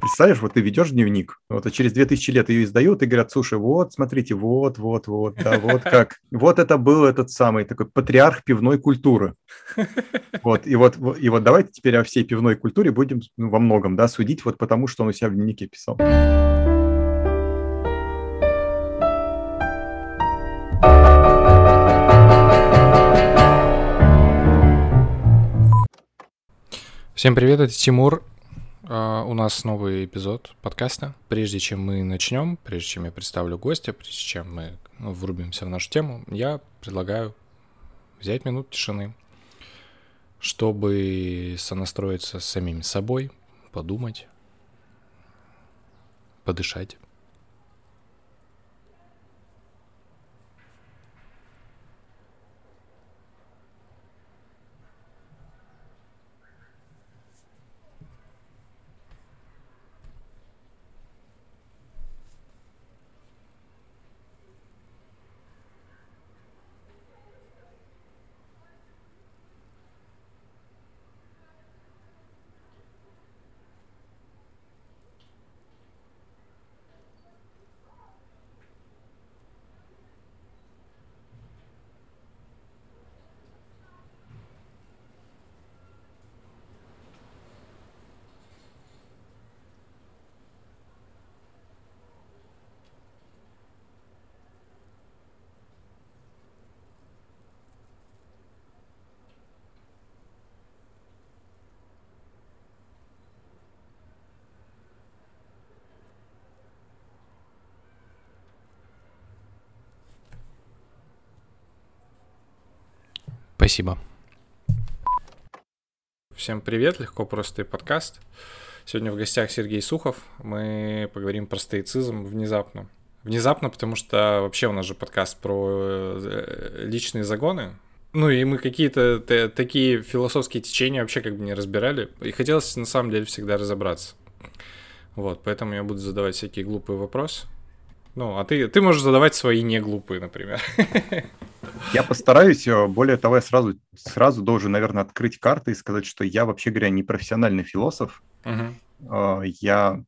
Представляешь, вот ты ведешь дневник, вот а через 2000 лет ее издают и говорят, слушай, вот, смотрите, вот, вот, вот, да, вот как. Вот это был этот самый такой патриарх пивной культуры. Вот, и вот, и вот давайте теперь о всей пивной культуре будем ну, во многом, да, судить вот потому, что он у себя в дневнике писал. Всем привет, это Тимур. Uh, у нас новый эпизод подкаста. Прежде чем мы начнем, прежде чем я представлю гостя, прежде чем мы ну, врубимся в нашу тему, я предлагаю взять минут тишины, чтобы сонастроиться с самим собой, подумать, подышать. Спасибо. Всем привет, легко простой подкаст. Сегодня в гостях Сергей Сухов. Мы поговорим про стоицизм внезапно. Внезапно, потому что вообще у нас же подкаст про э, личные загоны. Ну и мы какие-то такие философские течения вообще как бы не разбирали. И хотелось на самом деле всегда разобраться. Вот, поэтому я буду задавать всякие глупые вопросы. Ну, а ты, ты можешь задавать свои не глупые, например. Я постараюсь. Э, более того, я сразу, сразу должен, наверное, открыть карты и сказать, что я, вообще говоря, не профессиональный философ. Uh-huh. Я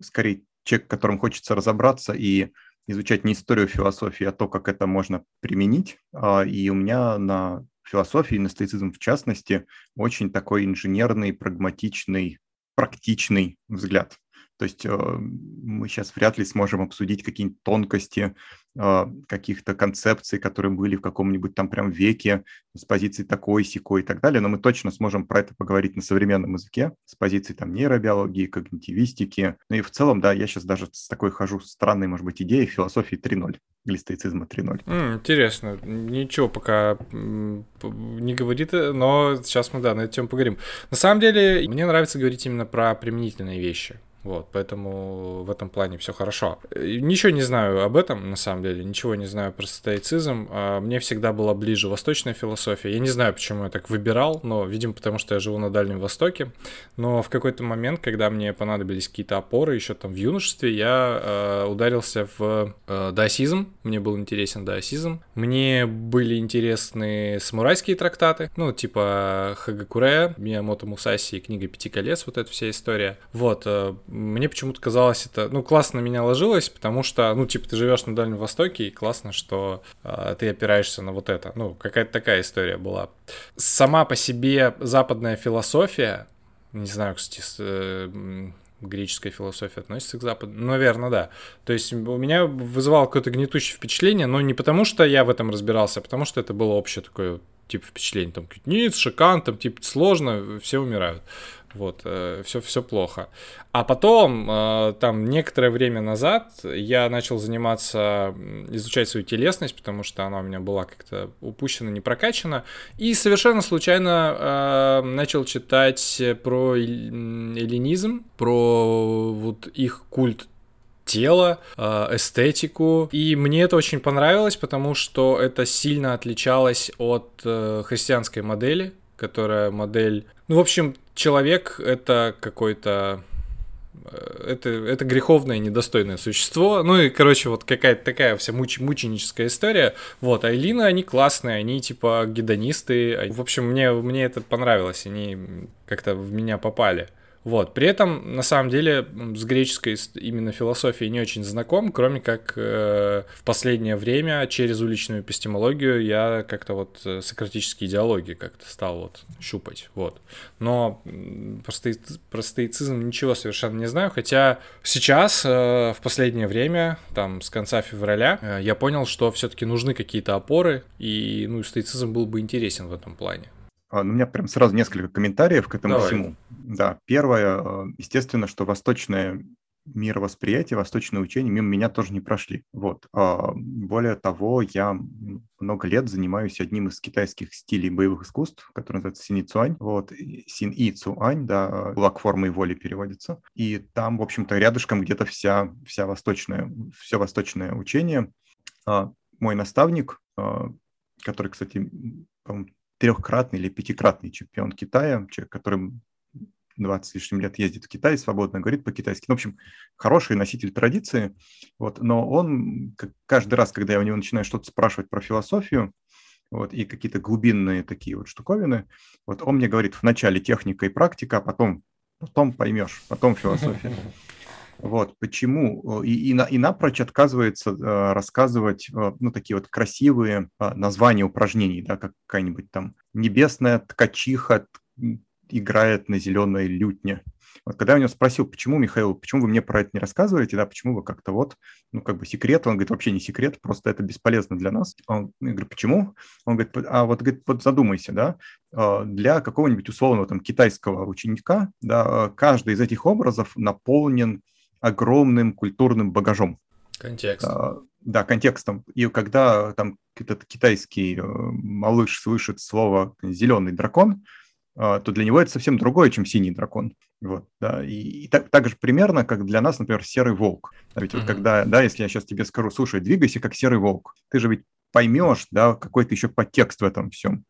скорее человек, которым хочется разобраться и изучать не историю философии, а то, как это можно применить. А, и у меня на философии, на стоицизм в частности, очень такой инженерный, прагматичный, практичный взгляд. То есть э, мы сейчас вряд ли сможем обсудить какие-нибудь тонкости э, каких-то концепций, которые были в каком-нибудь там прям веке с позиции такой, секой и так далее, но мы точно сможем про это поговорить на современном языке с позиции там нейробиологии, когнитивистики. Ну и в целом, да, я сейчас даже с такой хожу странной, может быть, идеей философии 3.0 или стоицизма 3.0. Mm, интересно. Ничего пока не говорит, но сейчас мы, да, на эту тему поговорим. На самом деле, мне нравится говорить именно про применительные вещи. Вот, поэтому в этом плане все хорошо. Ничего не знаю об этом, на самом деле, ничего не знаю про стоицизм. А, мне всегда была ближе восточная философия. Я не знаю, почему я так выбирал, но, видимо, потому что я живу на Дальнем Востоке. Но в какой-то момент, когда мне понадобились какие-то опоры, еще там в юношестве, я э, ударился в э, даосизм. Мне был интересен даосизм. Мне были интересны самурайские трактаты, ну, типа Хагакуре, Миямото Мусаси, книга Пяти колец, вот эта вся история. Вот, мне почему-то казалось это, ну, классно меня ложилось, потому что, ну, типа, ты живешь на Дальнем Востоке, и классно, что э, ты опираешься на вот это. Ну, какая-то такая история была. Сама по себе западная философия, не знаю, кстати, с, э, греческая философия относится к Западу? Наверное, да. То есть у меня вызывало какое-то гнетущее впечатление, но не потому, что я в этом разбирался, а потому что это было общее такое типа впечатление, там, Ницше, Кант, там, типа, сложно, все умирают. Вот, э, все, все плохо. А потом, э, там, некоторое время назад я начал заниматься, изучать свою телесность, потому что она у меня была как-то упущена, не прокачана. И совершенно случайно э, начал читать про эллинизм, про вот их культ тела, эстетику. И мне это очень понравилось, потому что это сильно отличалось от христианской модели, которая модель... Ну, в общем, человек — это какой-то э, это, это греховное, недостойное существо. Ну и, короче, вот какая-то такая вся муч, мученическая история. Вот, а Элина, они классные, они типа гедонисты. В общем, мне, мне это понравилось, они как-то в меня попали. Вот. При этом, на самом деле, с греческой именно философией не очень знаком, кроме как э, в последнее время через уличную эпистемологию я как-то вот э, сократические идеологии как-то стал вот щупать. Вот. Но про, про стоицизм ничего совершенно не знаю, хотя сейчас, э, в последнее время, там, с конца февраля, э, я понял, что все-таки нужны какие-то опоры, и, ну, стоицизм был бы интересен в этом плане. А, ну, у меня прям сразу несколько комментариев к этому Давай. всему. Да, первое, э, естественно, что восточное мировосприятие, восточное учение мимо меня тоже не прошли. Вот. А, более того, я много лет занимаюсь одним из китайских стилей боевых искусств, который называется син цуань. Вот. Син и цуань, да, кулак формы воли переводится. И там, в общем-то, рядышком где-то вся, вся восточная, все восточное учение. А, мой наставник, который, кстати, трехкратный или пятикратный чемпион Китая, человек, который 20 с лишним лет ездит в Китай, свободно говорит по-китайски. Ну, в общем, хороший носитель традиции. Вот, но он каждый раз, когда я у него начинаю что-то спрашивать про философию, вот, и какие-то глубинные такие вот штуковины, вот он мне говорит вначале техника и практика, а потом, потом поймешь, потом философия. Вот, почему? И, и, и напрочь отказывается э, рассказывать, э, ну, такие вот красивые э, названия упражнений, да, как какая-нибудь там небесная ткачиха играет на зеленой лютне. Вот когда я у него спросил, почему, Михаил, почему вы мне про это не рассказываете, да, почему вы как-то вот, ну, как бы секрет, он говорит, вообще не секрет, просто это бесполезно для нас. Он, я говорю, почему? Он говорит, а вот, говорит, вот задумайся, да, э, для какого-нибудь условного там китайского ученика, да, каждый из этих образов наполнен огромным культурным багажом. Контекст. А, да, контекстом. И когда там этот китайский э, малыш слышит слово «зеленый дракон», а, то для него это совсем другое, чем синий дракон. Вот, да, и, и так, так же примерно, как для нас, например, серый волк. А ведь uh-huh. вот когда, да, если я сейчас тебе скажу, слушай, двигайся как серый волк, ты же ведь поймешь, да, какой-то еще подтекст в этом всем,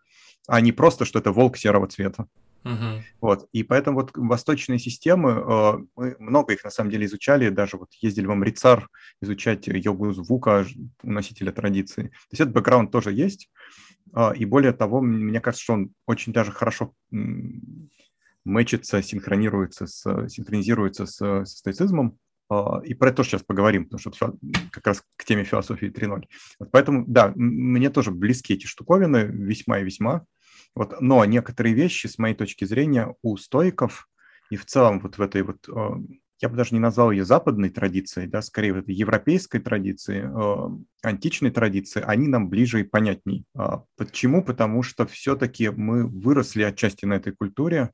а не просто, что это волк серого цвета. Uh-huh. Вот, и поэтому вот восточные системы, э, мы много их на самом деле изучали, даже вот ездили в Амрицар изучать йогу звука носителя традиции. То есть этот бэкграунд тоже есть, э, и более того, мне кажется, что он очень даже хорошо мэчится, синхронируется, с, синхронизируется с, с стоицизмом, э, и про это тоже сейчас поговорим, потому что как раз к теме философии 3.0. Вот поэтому, да, мне тоже близки эти штуковины весьма и весьма. Вот, но некоторые вещи, с моей точки зрения, у стоиков и в целом вот в этой вот, э, я бы даже не назвал ее западной традицией, да, скорее в этой европейской традиции, э, античной традиции, они нам ближе и понятней. А почему? Потому что все-таки мы выросли отчасти на этой культуре,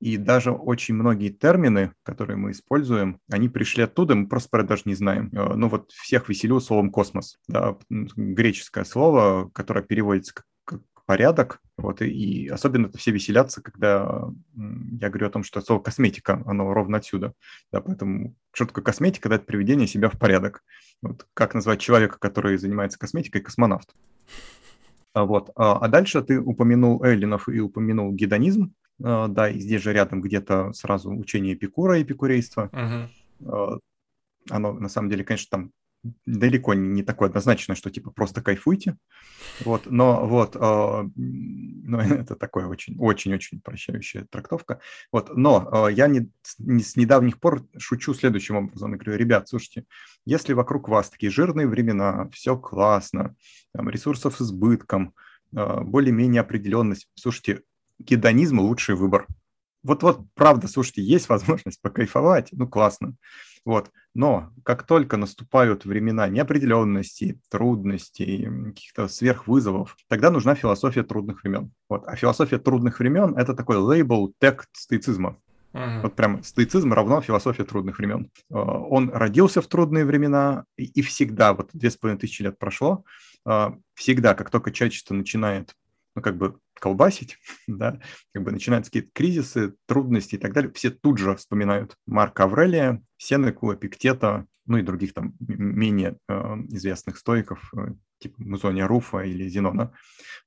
и даже очень многие термины, которые мы используем, они пришли оттуда, мы просто про это даже не знаем. Э, ну вот всех веселил словом «космос». Да, греческое слово, которое переводится как порядок, вот, и, и особенно все веселятся, когда я говорю о том, что слово косметика, оно ровно отсюда, да, поэтому что такое косметика, это приведение себя в порядок. Вот, как назвать человека, который занимается косметикой, космонавт. А Вот. А, а дальше ты упомянул эллинов и упомянул гедонизм, а, да, и здесь же рядом где-то сразу учение Эпикура, эпикурейства. Uh-huh. Оно, на самом деле, конечно, там далеко не такое однозначное, что типа просто кайфуйте. Вот, но вот, э, ну, это такое очень, очень-очень прощающая трактовка. Вот, но э, я не, не, с недавних пор шучу следующим образом. Я говорю, ребят, слушайте, если вокруг вас такие жирные времена, все классно, там, ресурсов избытком, э, более-менее определенность, слушайте, гедонизм лучший выбор. Вот-вот, правда, слушайте, есть возможность покайфовать, ну, классно. Вот. Но как только наступают времена неопределенности, трудностей, каких-то сверхвызовов, тогда нужна философия трудных времен. Вот. А философия трудных времен – это такой лейбл, тег стоицизма. Uh-huh. Вот прям стоицизм равно философия трудных времен. А, он родился в трудные времена и всегда, вот две с половиной тысячи лет прошло, а, всегда, как только человечество начинает ну, как бы колбасить, да, как бы начинаются какие-то кризисы, трудности и так далее, все тут же вспоминают Марка Аврелия, Сенеку, Эпиктета, ну и других там менее э, известных стоиков, э, типа Музония Руфа или Зенона.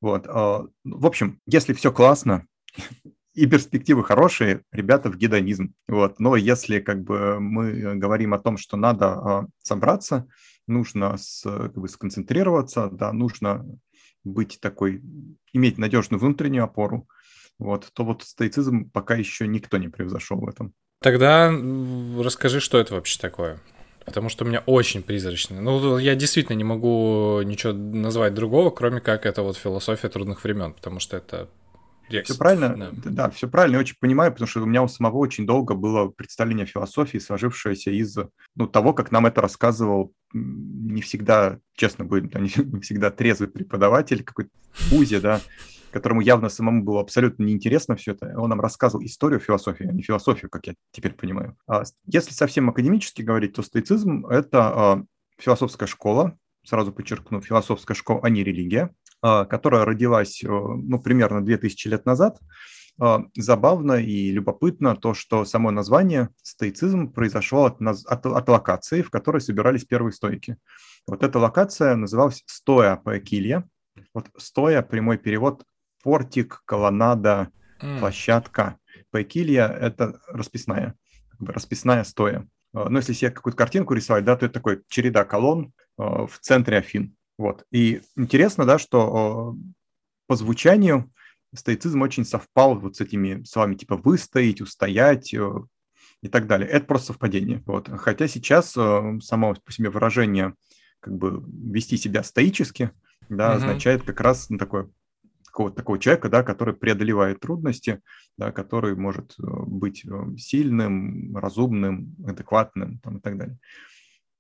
Вот. Э, в общем, если все классно, и перспективы хорошие, ребята в гедонизм. Вот. Но если как бы мы говорим о том, что надо э, собраться, нужно с, как бы, сконцентрироваться, да, нужно быть такой, иметь надежную внутреннюю опору, вот, то вот стоицизм пока еще никто не превзошел в этом. Тогда расскажи, что это вообще такое. Потому что у меня очень призрачно. Ну, я действительно не могу ничего назвать другого, кроме как это вот философия трудных времен, потому что это все правильно, да. да, все правильно, я очень понимаю, потому что у меня у самого очень долго было представление философии, сложившееся из ну, того, как нам это рассказывал не всегда, честно будет, не всегда трезвый преподаватель, какой-то Узи, да, которому явно самому было абсолютно неинтересно все это. Он нам рассказывал историю философии, а не философию, как я теперь понимаю. А если совсем академически говорить, то стоицизм – это а, философская школа, сразу подчеркну, философская школа, а не религия, которая родилась ну, примерно 2000 лет назад. Забавно и любопытно то, что само название стоицизм произошло от, от, от локации, в которой собирались первые стойки. Вот эта локация называлась Стоя Паекилья. Вот Стоя, прямой перевод портик, колоннада, площадка. Пайкилья – это расписная, как бы расписная стоя. А, но если себе какую-то картинку рисовать, да, то это такой череда колонн а, в центре Афин. Вот. И интересно, да, что по звучанию стоицизм очень совпал вот с этими словами типа «выстоять», «устоять», и так далее. Это просто совпадение. Вот. Хотя сейчас само по себе выражение как бы вести себя стоически, да, угу. означает как раз ну, такое какого-то такого человека, да, который преодолевает трудности, да, который может быть сильным, разумным, адекватным там, и так далее.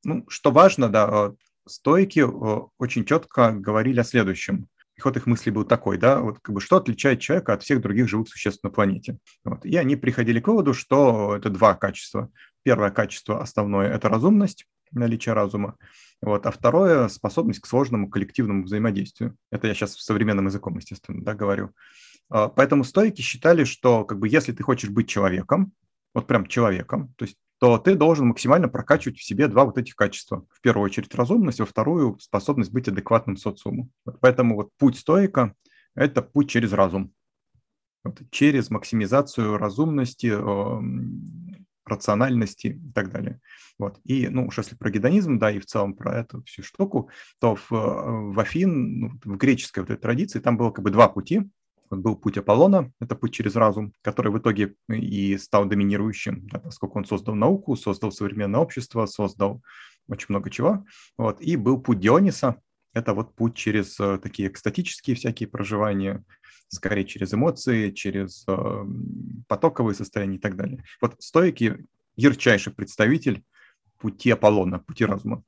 Ну, что важно, да, стойки очень четко говорили о следующем. И ход их мысли был такой, да, вот как бы что отличает человека от всех других живых существ на планете. Вот. И они приходили к выводу, что это два качества. Первое качество основное – это разумность, наличие разума. Вот. А второе – способность к сложному коллективному взаимодействию. Это я сейчас современным языком, естественно, да, говорю. А, поэтому стойки считали, что как бы, если ты хочешь быть человеком, вот прям человеком, то есть то ты должен максимально прокачивать в себе два вот этих качества. В первую очередь разумность, во вторую – способность быть адекватным социуму. Вот поэтому вот путь стоика – это путь через разум. Вот, через максимизацию разумности, рациональности и так далее. Вот. И, ну, уж если про гедонизм, да, и в целом про эту всю штуку, то в, в Афин, ну, в греческой вот этой традиции, там было как бы два пути. Был путь Аполлона, это путь через разум, который в итоге и стал доминирующим, да, поскольку он создал науку, создал современное общество, создал очень много чего. Вот. И был путь Диониса, это вот путь через э, такие экстатические всякие проживания, скорее через эмоции, через э, потоковые состояния и так далее. Вот стойки ярчайший представитель пути Аполлона, пути разума.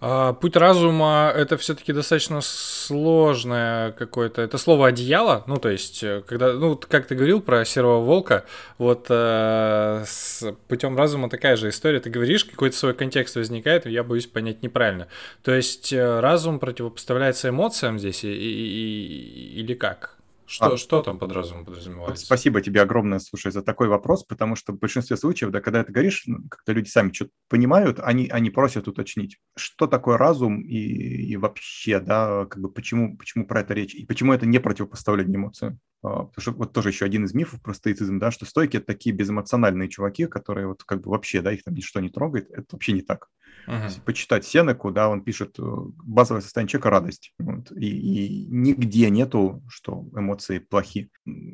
А, путь разума это все-таки достаточно сложное какое-то. Это слово одеяло. Ну, то есть, э, когда, ну, как ты говорил про серого волка, вот э, с путем разума такая же история. Ты говоришь, какой-то свой контекст возникает, и я боюсь понять неправильно. То есть, э, разум противопоставляется эмоциям здесь и, и, и, или как? Что, а, что там под разумом подразумевается? Спасибо тебе огромное, слушай, за такой вопрос, потому что в большинстве случаев, да, когда ты говоришь, ну, когда люди сами что-то понимают, они, они просят уточнить, что такое разум и, и вообще, да, как бы почему, почему про это речь, и почему это не противопоставление эмоциям. А, потому что вот тоже еще один из мифов про стоицизм, да, что стойки – это такие безэмоциональные чуваки, которые вот как бы вообще, да, их там ничто не трогает, это вообще не так. Uh-huh. Если почитать Сенеку, да, он пишет, э, базовое состояние человека – радость. Вот, и, и нигде нету, что эмоции плохи.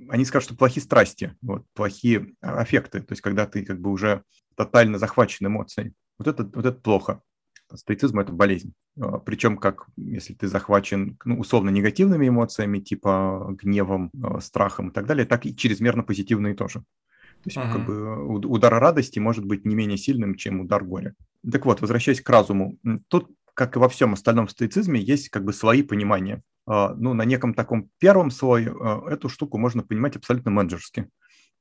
Они скажут, что плохие страсти, вот, плохие аффекты, то есть когда ты как бы уже тотально захвачен эмоцией. Вот это, вот это плохо. Стоицизм – это болезнь. А, Причем, как если ты захвачен ну, условно негативными эмоциями, типа гневом, а, страхом и так далее, так и чрезмерно позитивные тоже. То есть uh-huh. как бы удар радости может быть не менее сильным, чем удар горя. Так вот, возвращаясь к разуму, тут, как и во всем остальном стоицизме, есть как бы свои понимания. А, ну, на неком таком первом слое а, эту штуку можно понимать абсолютно менеджерски.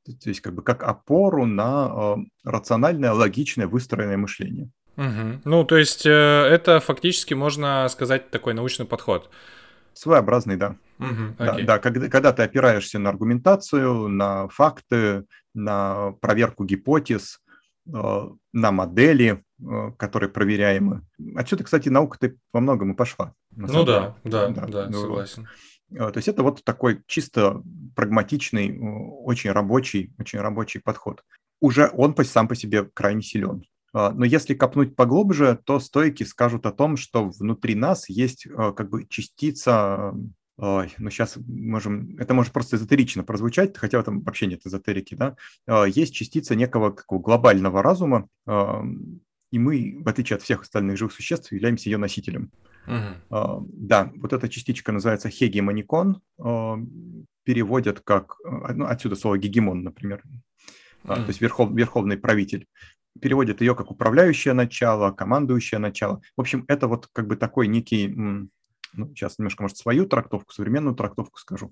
То есть как бы как опору на а, рациональное, логичное, выстроенное мышление. Угу. Ну, то есть э, это фактически можно сказать такой научный подход. Своеобразный, да. Угу, да, да когда, когда ты опираешься на аргументацию, на факты, на проверку гипотез, э, на модели, которые проверяемы. Отсюда, кстати, наука-то во многом и пошла. Ну да, да, да, да, ну, согласен. Э, то есть это вот такой чисто прагматичный, очень рабочий, очень рабочий подход. Уже он сам по себе крайне силен. Но если копнуть поглубже, то стойки скажут о том, что внутри нас есть как бы частица Ой, ну сейчас можем, это может просто эзотерично прозвучать, хотя там вообще нет эзотерики, да, есть частица некого какого глобального разума, и мы, в отличие от всех остальных живых существ, являемся ее носителем. Uh-huh. Да, вот эта частичка называется хегемоникон, переводят как, ну, отсюда слово гегемон, например, uh-huh. то есть верхов, верховный правитель переводят ее как управляющее начало, командующее начало. В общем, это вот как бы такой некий, ну, сейчас немножко, может, свою трактовку, современную трактовку скажу,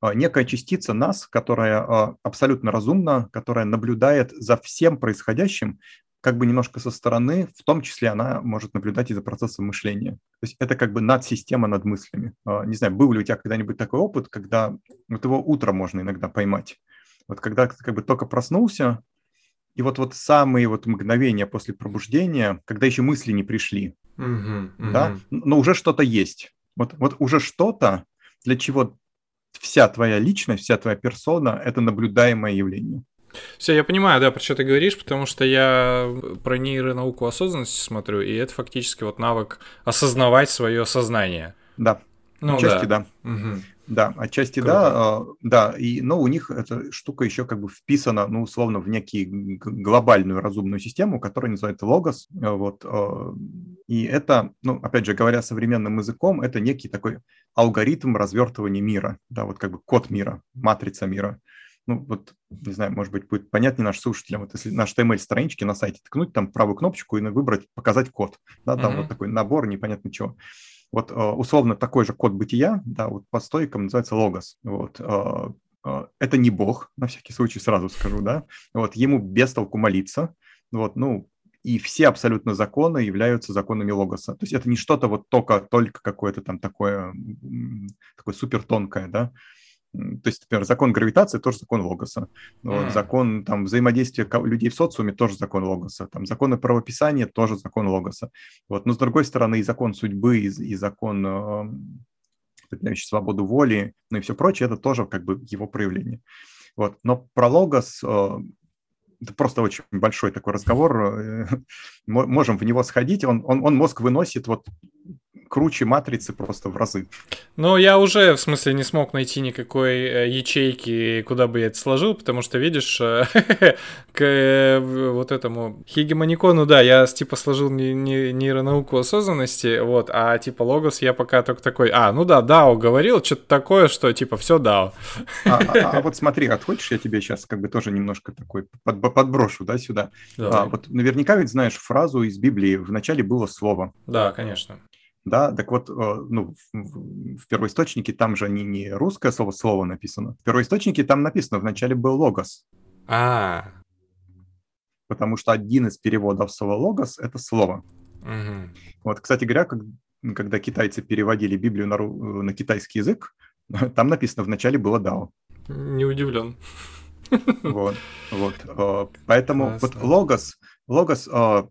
а, некая частица нас, которая а, абсолютно разумна, которая наблюдает за всем происходящим, как бы немножко со стороны, в том числе она может наблюдать и за процессом мышления. То есть это как бы надсистема над мыслями. А, не знаю, был ли у тебя когда-нибудь такой опыт, когда вот его утром можно иногда поймать. Вот когда ты как бы только проснулся, и вот, вот самые вот мгновения после пробуждения, когда еще мысли не пришли, uh-huh. да, но уже что-то есть. Вот, вот уже что-то, для чего вся твоя личность, вся твоя персона – это наблюдаемое явление. Все, я понимаю, да, про что ты говоришь, потому что я про нейронауку осознанности смотрю, и это фактически вот навык осознавать свое сознание. Да, ну, отчасти да. да. Угу. Да, отчасти Круто. да, да, и, но у них эта штука еще как бы вписана, ну, условно, в некий глобальную разумную систему, которая называется Logos, а, вот, а, и это, ну, опять же, говоря современным языком, это некий такой алгоритм развертывания мира, да, вот как бы код мира, матрица мира, ну, вот, не знаю, может быть, будет понятнее нашим слушателям, вот если на HTML-страничке на сайте ткнуть, там правую кнопочку и выбрать, показать код, да, там mm-hmm. вот такой набор непонятно чего. Вот э, условно такой же код бытия, да, вот по стойкам называется логос. Вот, э, э, это не бог, на всякий случай сразу скажу, да. Вот ему без толку молиться. Вот, ну, и все абсолютно законы являются законами логоса. То есть это не что-то вот только, только какое-то там такое, такое супер тонкое, да. То есть, например, закон гравитации тоже закон Логоса. Вот, mm. Закон там, взаимодействия людей в социуме тоже закон Логоса. Там, законы правописания тоже закон Логоса. Вот. Но, с другой стороны, и закон судьбы, и, и закон, э, свободу воли, ну и все прочее, это тоже как бы его проявление. Вот. Но про Логос э, это просто очень большой такой разговор. Э, можем в него сходить. Он, он, он мозг выносит вот круче матрицы просто в разы. Ну, я уже, в смысле, не смог найти никакой э, ячейки, куда бы я это сложил, потому что, видишь, э, к э, вот этому хегемоникону, да, я типа сложил не, не, нейронауку осознанности, вот, а типа логос я пока только такой, а, ну да, Дао говорил, что-то такое, что типа все Дао. А, а, а вот смотри, а хочешь, я тебе сейчас как бы тоже немножко такой под, подброшу, да, сюда. А, вот наверняка ведь знаешь фразу из Библии «в начале было слово». Да, конечно. Да, так вот, э, ну, в первоисточнике там же не, не русское слово слово написано. В первоисточнике там написано, вначале был логос. А. Потому что один из переводов слова логос – это слово. Угу. Вот, кстати говоря, как, когда китайцы переводили Библию на, на китайский язык, там написано, вначале было дао. Не удивлен. Вот, вот. Э, поэтому вот логос, логос э,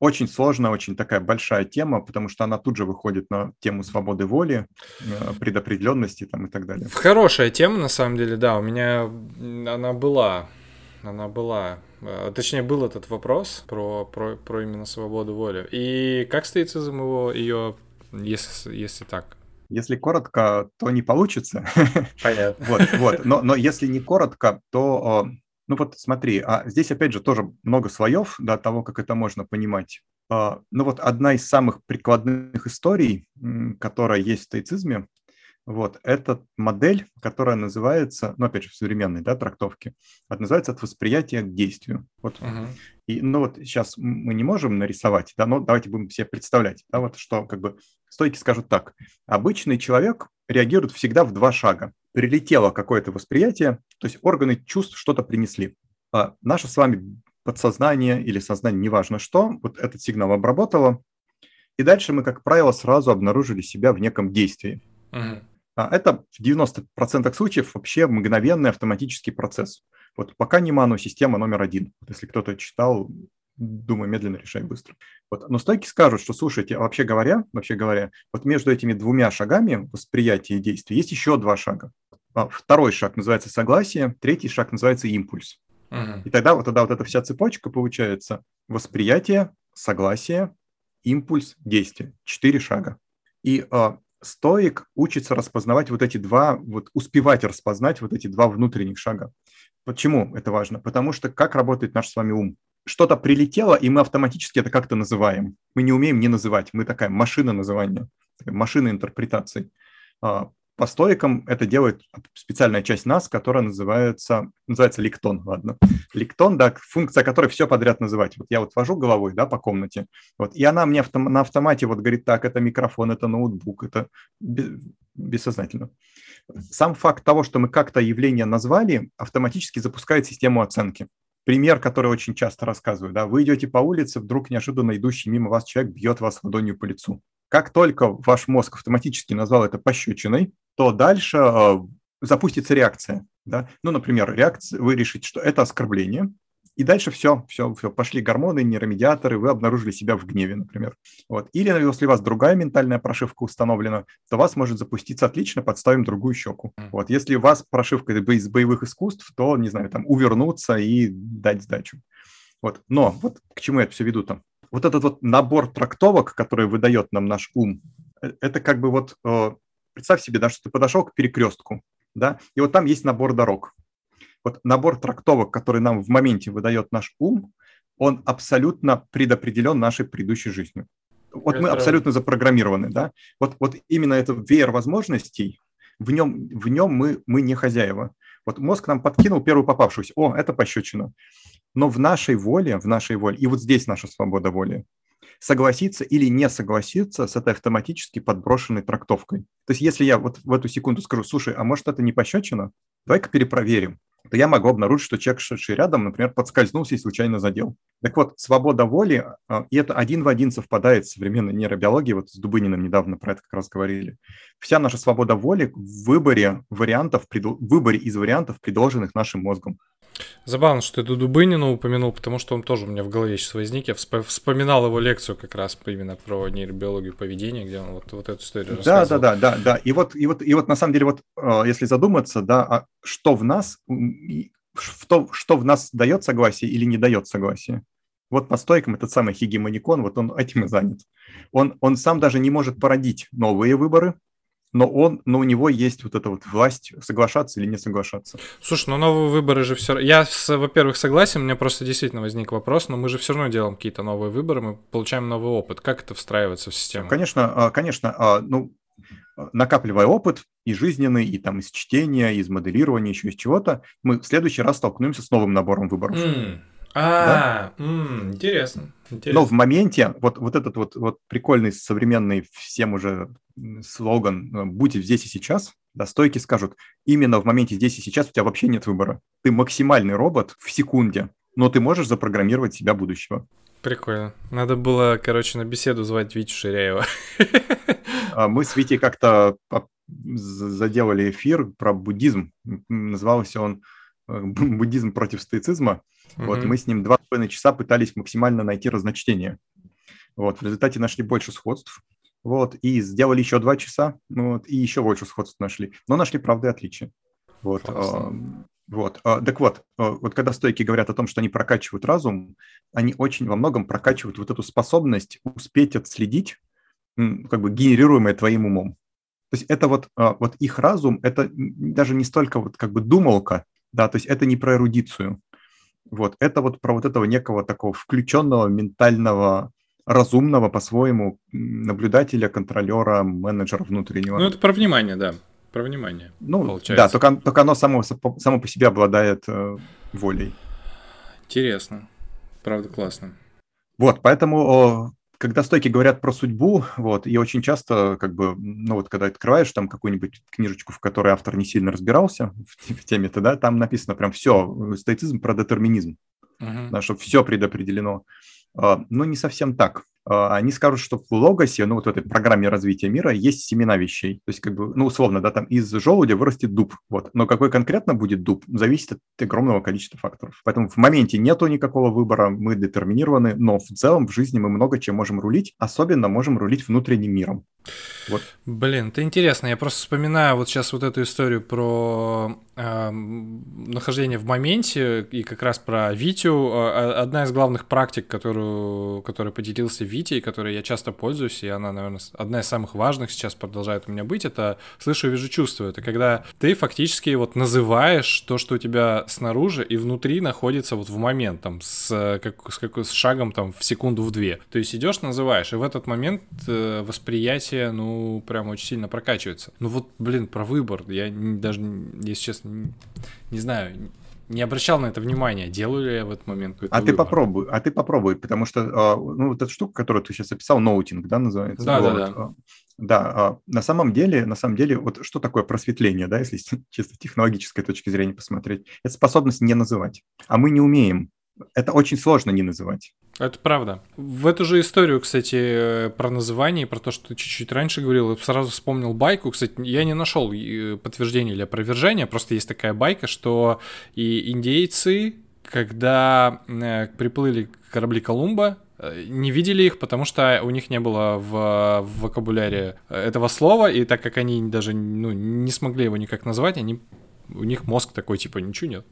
очень сложная, очень такая большая тема, потому что она тут же выходит на тему свободы воли, э, предопределенности там и так далее. Хорошая тема, на самом деле, да, у меня она была, она была, э, точнее, был этот вопрос про, про, про именно свободу воли. И как стоицизм его, ее, если, если так? Если коротко, то не получится. Понятно. вот, вот. Но, но если не коротко, то ну вот смотри, а здесь опять же тоже много слоев да, того, как это можно понимать. А, ну вот одна из самых прикладных историй, которая есть в стоицизме, вот, это модель, которая называется, ну, опять же, в современной да, трактовке, это называется от восприятия к действию. Вот. Uh-huh. И, ну, вот сейчас мы не можем нарисовать, да, но давайте будем себе представлять, да, вот что, как бы, стойки скажут так. Обычный человек реагирует всегда в два шага прилетело какое-то восприятие, то есть органы чувств что-то принесли. А наше с вами подсознание или сознание, неважно что, вот этот сигнал обработало, и дальше мы, как правило, сразу обнаружили себя в неком действии. Uh-huh. А это в 90% случаев вообще мгновенный автоматический процесс. Вот пока не ману, система номер один. Если кто-то читал, думаю, медленно решай быстро. Вот. Но стойки скажут, что, слушайте, вообще говоря, вообще говоря, вот между этими двумя шагами восприятия и действия есть еще два шага. А, второй шаг называется согласие, третий шаг называется импульс. Uh-huh. И тогда вот, тогда вот эта вся цепочка получается восприятие, согласие, импульс, действие. Четыре шага. И а, стоик учится распознавать вот эти два, вот успевать распознать вот эти два внутренних шага. Почему это важно? Потому что как работает наш с вами ум? Что-то прилетело, и мы автоматически это как-то называем. Мы не умеем не называть. Мы такая машина называния, машина интерпретации. А, по стоикам это делает специальная часть нас, которая называется, называется ликтон, ладно. Ликтон, да, функция которой все подряд называть. Вот я вот вожу головой, да, по комнате, вот, и она мне автом, на автомате вот говорит, так, это микрофон, это ноутбук, это бессознательно. Сам факт того, что мы как-то явление назвали, автоматически запускает систему оценки. Пример, который очень часто рассказываю, да, вы идете по улице, вдруг неожиданно идущий мимо вас человек бьет вас ладонью по лицу. Как только ваш мозг автоматически назвал это пощечиной, то дальше э, запустится реакция. Да? Ну, например, реакция, вы решите, что это оскорбление, и дальше все, все, все, пошли гормоны, нейромедиаторы, вы обнаружили себя в гневе, например. Вот. Или если у вас другая ментальная прошивка установлена, то вас может запуститься отлично, подставим другую щеку. Вот. Если у вас прошивка из боевых искусств, то, не знаю, там, увернуться и дать сдачу. Вот. Но вот к чему я это все веду там? Вот этот вот набор трактовок, который выдает нам наш ум, э, это как бы вот э, представь себе, да, что ты подошел к перекрестку, да, и вот там есть набор дорог. Вот набор трактовок, который нам в моменте выдает наш ум, он абсолютно предопределен нашей предыдущей жизнью. Вот это... мы абсолютно запрограммированы, да. Вот, вот именно этот веер возможностей, в нем, в нем мы, мы не хозяева. Вот мозг нам подкинул первую попавшуюся. О, это пощечина. Но в нашей воле, в нашей воле, и вот здесь наша свобода воли, согласиться или не согласиться с этой автоматически подброшенной трактовкой. То есть если я вот в эту секунду скажу, слушай, а может это не пощечина? Давай-ка перепроверим то я могу обнаружить, что человек, шедший рядом, например, подскользнулся и случайно задел. Так вот, свобода воли, а, и это один в один совпадает с современной нейробиологией, вот с Дубыниным недавно про это как раз говорили. Вся наша свобода воли в выборе вариантов, в выборе из вариантов, предложенных нашим мозгом. Забавно, что ты Дубынина упомянул, потому что он тоже у меня в голове сейчас возник. Я вспоминал его лекцию как раз именно про нейробиологию поведения, где он вот, вот эту историю да, рассказывал. Да, да, да, да, да. И вот, и вот, и вот на самом деле, вот а, если задуматься, да, а что в нас, в то, что в нас дает согласие или не дает согласие. Вот по стойкам этот самый хигемоникон, вот он этим и занят. Он, он сам даже не может породить новые выборы, но он, но у него есть вот эта вот власть соглашаться или не соглашаться. Слушай, ну новые выборы же все Я, во-первых, согласен, у меня просто действительно возник вопрос, но мы же все равно делаем какие-то новые выборы, мы получаем новый опыт. Как это встраивается в систему? Конечно, а, конечно, а, ну, накапливая опыт и жизненный, и там из чтения, из моделирования, еще из чего-то, мы в следующий раз столкнемся с новым набором выборов. Mm. А, да? м, интересно, интересно. Но в моменте вот, вот этот вот, вот прикольный современный всем уже слоган э, «Будь здесь и сейчас», да, стойки скажут, именно в моменте здесь и сейчас у тебя вообще нет выбора. Ты максимальный робот в секунде, но ты можешь запрограммировать себя будущего. Прикольно. Надо было, короче, на беседу звать Витю Ширяева. А мы с Витей как-то заделали эфир про буддизм. Назывался он Э, буддизм против стоицизма. Mm-hmm. Вот мы с ним два с половиной часа пытались максимально найти разночтение. Вот, в результате нашли больше сходств. Вот, и сделали еще два часа, вот, и еще больше сходств нашли. Но нашли, правда, отличия. Вот, а, вот. А, так вот, а, вот когда стойки говорят о том, что они прокачивают разум, они очень во многом прокачивают вот эту способность успеть отследить, как бы генерируемое твоим умом. То есть это вот, вот их разум, это даже не столько вот как бы думалка, да, то есть это не про эрудицию. Вот, это вот про вот этого некого такого включенного, ментального, разумного по-своему наблюдателя, контролера, менеджера внутреннего. Ну, это про внимание, да, про внимание, Ну, получается. да, только, только оно само, само по себе обладает э, волей. Интересно, правда классно. Вот, поэтому когда стойки говорят про судьбу, вот, и очень часто, как бы, ну вот, когда открываешь там какую-нибудь книжечку, в которой автор не сильно разбирался в, в теме-то, да, там написано прям все, стоицизм про детерминизм, uh-huh. да, что все предопределено. А, но не совсем так. А, они скажут, что в логосе, ну вот в этой программе развития мира есть семена вещей. То есть как бы, ну условно, да, там из желудя вырастет дуб. Вот. Но какой конкретно будет дуб, зависит от огромного количества факторов. Поэтому в моменте нету никакого выбора, мы детерминированы, но в целом в жизни мы много чем можем рулить, особенно можем рулить внутренним миром. Вот. Блин, это интересно. Я просто вспоминаю вот сейчас вот эту историю про э, нахождение в моменте и как раз про Витю. А, одна из главных практик, которую, которой поделился Витя и которой я часто пользуюсь, и она, наверное, одна из самых важных сейчас продолжает у меня быть, это «слышу, вижу, чувствую». Это когда ты фактически вот называешь то, что у тебя снаружи и внутри находится вот в момент, там, с, как, с, как, с шагом там в секунду, в две. То есть идешь, называешь, и в этот момент э, восприятие, ну, прям очень сильно прокачивается. Ну вот, блин, про выбор. Я даже, если честно, не, не знаю, не обращал на это внимания, делаю ли я в этот момент какой-то А выбор. ты попробуй, а ты попробуй, потому что, а, ну, вот эта штука, которую ты сейчас описал, ноутинг, да, называется? Да, вот, да, да. А, да, а, на самом деле, на самом деле, вот что такое просветление, да, если чисто технологической точки зрения посмотреть, это способность не называть. А мы не умеем. Это очень сложно не называть. Это правда. В эту же историю, кстати, э, про название, про то, что ты чуть-чуть раньше говорил, сразу вспомнил байку. Кстати, я не нашел э, подтверждения или опровержения, просто есть такая байка, что и индейцы, когда э, приплыли корабли Колумба, не видели их, потому что у них не было в, в вокабуляре этого слова, и так как они даже ну, не смогли его никак назвать, они, у них мозг такой, типа, ничего нет.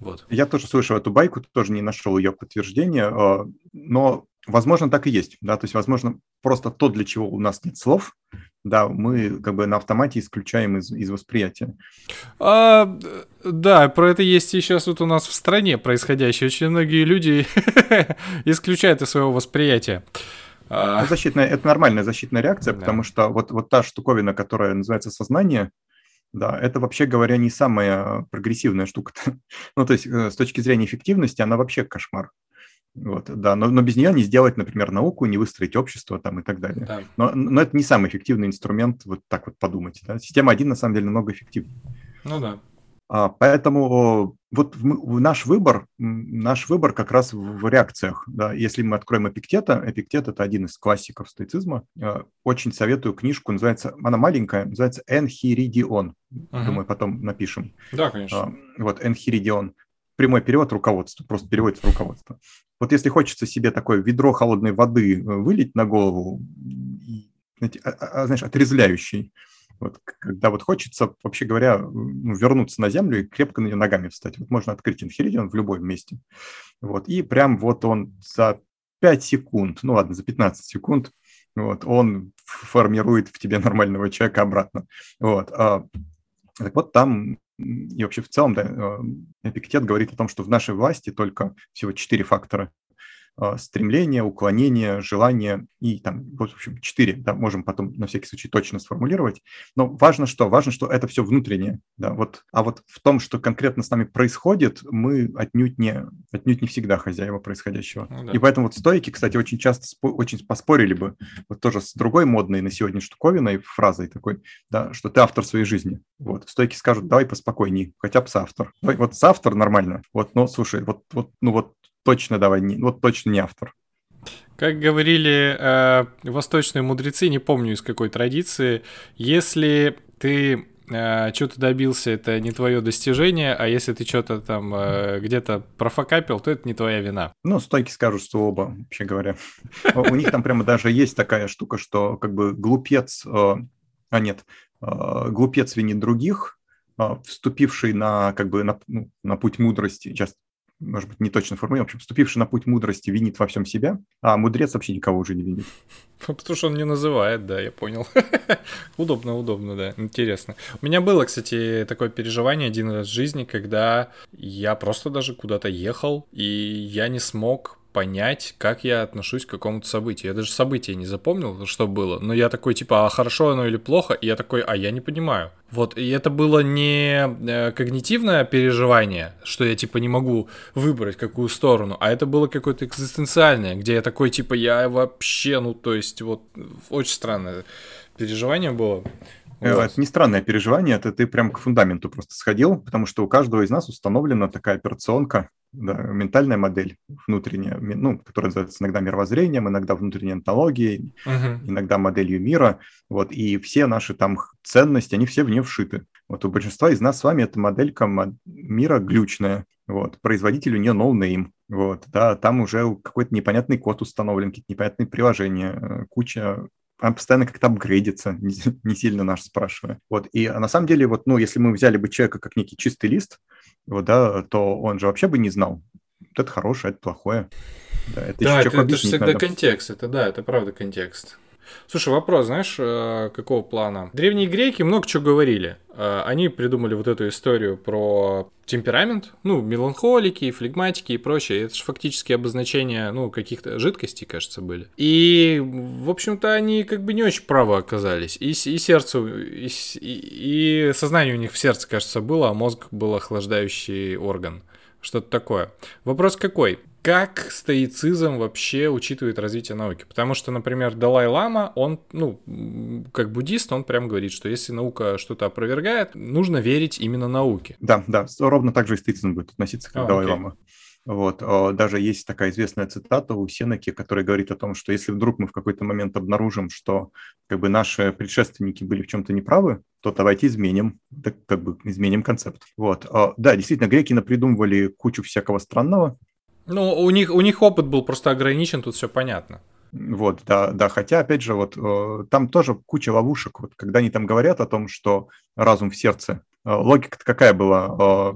Вот. Я тоже слышал эту байку, тоже не нашел ее подтверждения, а, но, возможно, так и есть. Да? То есть, возможно, просто то, для чего у нас нет слов, да, мы как бы на автомате исключаем из, из восприятия. А, да, про это есть и сейчас вот у нас в стране происходящее. Очень многие люди исключают из своего восприятия. А... Защитная, это нормальная защитная реакция, да. потому что вот, вот та штуковина, которая называется сознание, да, это вообще говоря не самая прогрессивная штука. ну, то есть э, с точки зрения эффективности она вообще кошмар. Вот, да, но, но без нее не сделать, например, науку, не выстроить общество там и так далее. Да. Но, но это не самый эффективный инструмент, вот так вот подумать. Да? Система 1 на самом деле намного эффективнее. Ну да. А, поэтому вот наш выбор, наш выбор как раз в реакциях. Да. Если мы откроем Эпиктета, Эпиктет – это один из классиков стоицизма. А, очень советую книжку, называется, она маленькая, называется «Энхиридион». Uh-huh. Думаю, потом напишем. Да, конечно. А, вот, «Энхиридион». Прямой перевод – руководство, просто переводит в руководство. Вот если хочется себе такое ведро холодной воды э, вылить на голову, знаете, знаешь, отрезвляющий, вот, когда вот хочется, вообще говоря, ну, вернуться на землю и крепко на нее ногами встать. Вот можно открыть инхеридион в любом месте. Вот, и прям вот он за 5 секунд, ну ладно, за 15 секунд, вот, он формирует в тебе нормального человека обратно. Вот. А, так вот там и вообще в целом, да, э, Эпиктет говорит о том, что в нашей власти только всего четыре фактора стремление, уклонение, желание и там, в общем, четыре, да, можем потом на всякий случай точно сформулировать. Но важно что? Важно, что это все внутреннее, да, вот, а вот в том, что конкретно с нами происходит, мы отнюдь не, отнюдь не всегда хозяева происходящего. Ну, да. И поэтому вот стойки, кстати, очень часто спо- очень поспорили бы вот тоже с другой модной на сегодня штуковиной, фразой такой, да, что ты автор своей жизни. Вот, стойки скажут, давай поспокойней, хотя бы соавтор. Давай, вот соавтор нормально, вот, но слушай, вот, вот, ну вот точно давай, не, вот точно не автор. Как говорили э, восточные мудрецы, не помню из какой традиции, если ты э, что-то добился, это не твое достижение, а если ты что-то там э, где-то профокапил, то это не твоя вина. Ну, стойки скажут, что оба, вообще говоря. У них там прямо даже есть такая штука, что как бы глупец, э, а нет, э, глупец винит других, э, вступивший на как бы на, ну, на путь мудрости, сейчас может быть, не точно формулирую, в общем, вступивший на путь мудрости винит во всем себя, а мудрец вообще никого уже не винит. Потому что он не называет, да, я понял. удобно, удобно, да, интересно. У меня было, кстати, такое переживание один раз в жизни, когда я просто даже куда-то ехал, и я не смог понять, как я отношусь к какому-то событию. Я даже события не запомнил, что было, но я такой, типа, а хорошо оно или плохо, и я такой, а я не понимаю. Вот, и это было не э, когнитивное переживание, что я, типа, не могу выбрать какую сторону, а это было какое-то экзистенциальное, где я такой, типа, я вообще, ну, то есть, вот, очень странное переживание было. Э, вот. Это не странное переживание, это ты прям к фундаменту просто сходил, потому что у каждого из нас установлена такая операционка, да, ментальная модель внутренняя, ну, которая называется иногда мировоззрением, иногда внутренней антологией, uh-huh. иногда моделью мира, вот, и все наши там ценности, они все в нее вшиты. Вот у большинства из нас с вами эта моделька мира глючная, вот, производитель у нее no name, вот, да, там уже какой-то непонятный код установлен, какие-то непонятные приложения, э, куча постоянно как-то апгрейдится, не, сильно наш спрашивая. Вот, и на самом деле, вот, ну, если мы взяли бы человека как некий чистый лист, вот, да, то он же вообще бы не знал, вот это хорошее, это плохое. Да, это, да, это, это же всегда надо. контекст, это да, это правда контекст. Слушай, вопрос, знаешь, э, какого плана? Древние греки много чего говорили. Э, они придумали вот эту историю про темперамент, ну, меланхолики, флегматики и прочее. Это же фактически обозначения, ну, каких-то жидкостей, кажется, были. И, в общем-то, они как бы не очень правы оказались. И, и сердцу, и, и сознание у них в сердце, кажется, было, а мозг был охлаждающий орган. Что-то такое. Вопрос какой? Как стоицизм вообще учитывает развитие науки. Потому что, например, Далай-Лама, он, ну, как буддист, он прям говорит, что если наука что-то опровергает, нужно верить именно науке. Да, да, ровно так же и стоицизм будет относиться к а, Далай-Лама. Вот. Даже есть такая известная цитата у Сенеки, которая говорит о том, что если вдруг мы в какой-то момент обнаружим, что как бы наши предшественники были в чем-то неправы, то давайте изменим, так, как бы изменим концепт. Вот. Да, действительно, греки напридумывали кучу всякого странного, ну, у них, у них опыт был просто ограничен, тут все понятно. Вот, да, да, хотя, опять же, вот э, там тоже куча ловушек. Вот, когда они там говорят о том, что разум в сердце, э, логика какая была? Э,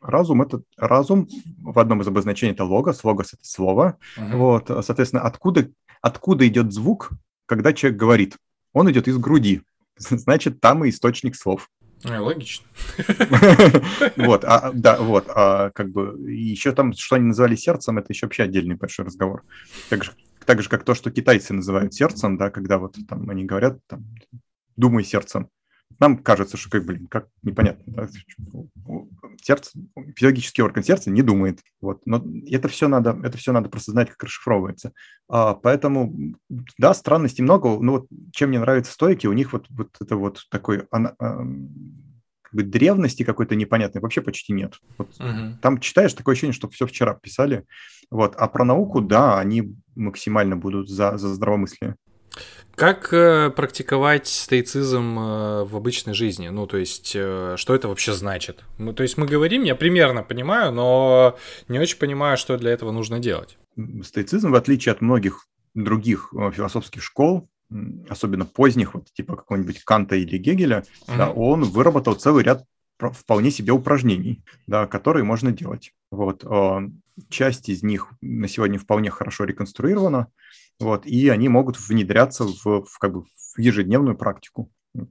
разум это разум в одном из обозначений это логос, логос это слово. Uh-huh. Вот, соответственно, откуда откуда идет звук, когда человек говорит? Он идет из груди, значит, там и источник слов. А, логично. Вот, а, да, вот, а как бы еще там, что они называли сердцем, это еще вообще отдельный большой разговор. Так же, так же, как то, что китайцы называют сердцем, да, когда вот там они говорят, там, думай сердцем. Нам кажется, что как, блин, как непонятно. Да? Сердце, физиологический орган сердца не думает. Вот. Но это все надо, это все надо просто знать, как расшифровывается. А, поэтому, да, странностей много. Но вот чем мне нравятся стойки, у них вот, вот это вот такой ана, а, как бы древности какой-то непонятной вообще почти нет. Вот угу. Там читаешь, такое ощущение, что все вчера писали. Вот. А про науку, да, они максимально будут за, за здравомыслие. Как э, практиковать стоицизм э, в обычной жизни? Ну, то есть, э, что это вообще значит? Ну, то есть, мы говорим, я примерно понимаю, но не очень понимаю, что для этого нужно делать. Стоицизм, в отличие от многих других философских школ, особенно поздних, вот типа какого-нибудь Канта или Гегеля, mm-hmm. да, он выработал целый ряд вполне себе упражнений, да, которые можно делать. Вот. Часть из них на сегодня вполне хорошо реконструирована, вот, и они могут внедряться в, в, как бы, в ежедневную практику.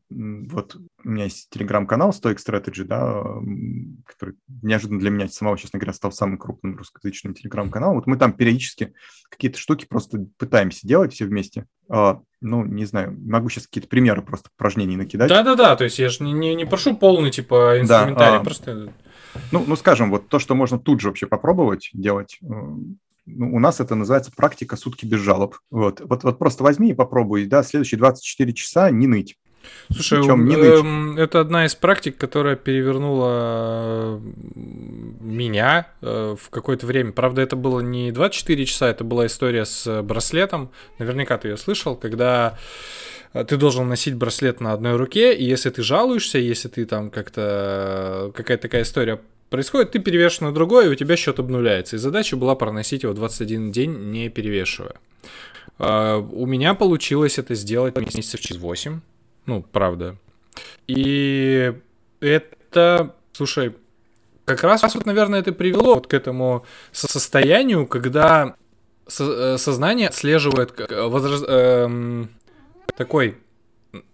Вот у меня есть телеграм-канал Stoic Strategy, да, который неожиданно для меня самого, честно говоря, стал самым крупным русскоязычным телеграм-каналом. Вот мы там периодически какие-то штуки просто пытаемся делать все вместе. А, ну, не знаю, могу сейчас какие-то примеры просто упражнений накидать. Да-да-да, то есть я же не, не, не прошу полный, типа, инструментарий, да, а, просто... Ну, ну, скажем, вот то, что можно тут же вообще попробовать делать, э, ну, у нас это называется практика сутки без жалоб. Вот. Вот, вот просто возьми и попробуй, да, следующие 24 часа не ныть. Слушай, Причем не ныть. Э, это одна из практик, которая перевернула меня э, в какое-то время. Правда, это было не 24 часа, это была история с браслетом. Наверняка ты ее слышал, когда э, ты должен носить браслет на одной руке, и если ты жалуешься, если ты там как-то какая-то такая история происходит, ты перевешиваешь на другой, и у тебя счет обнуляется. И задача была проносить его 21 день, не перевешивая. А, у меня получилось это сделать месяцев через 8. Ну, правда. И это, слушай, как раз вот, наверное, это привело вот к этому состоянию, когда э, сознание отслеживает возраст... эм, такой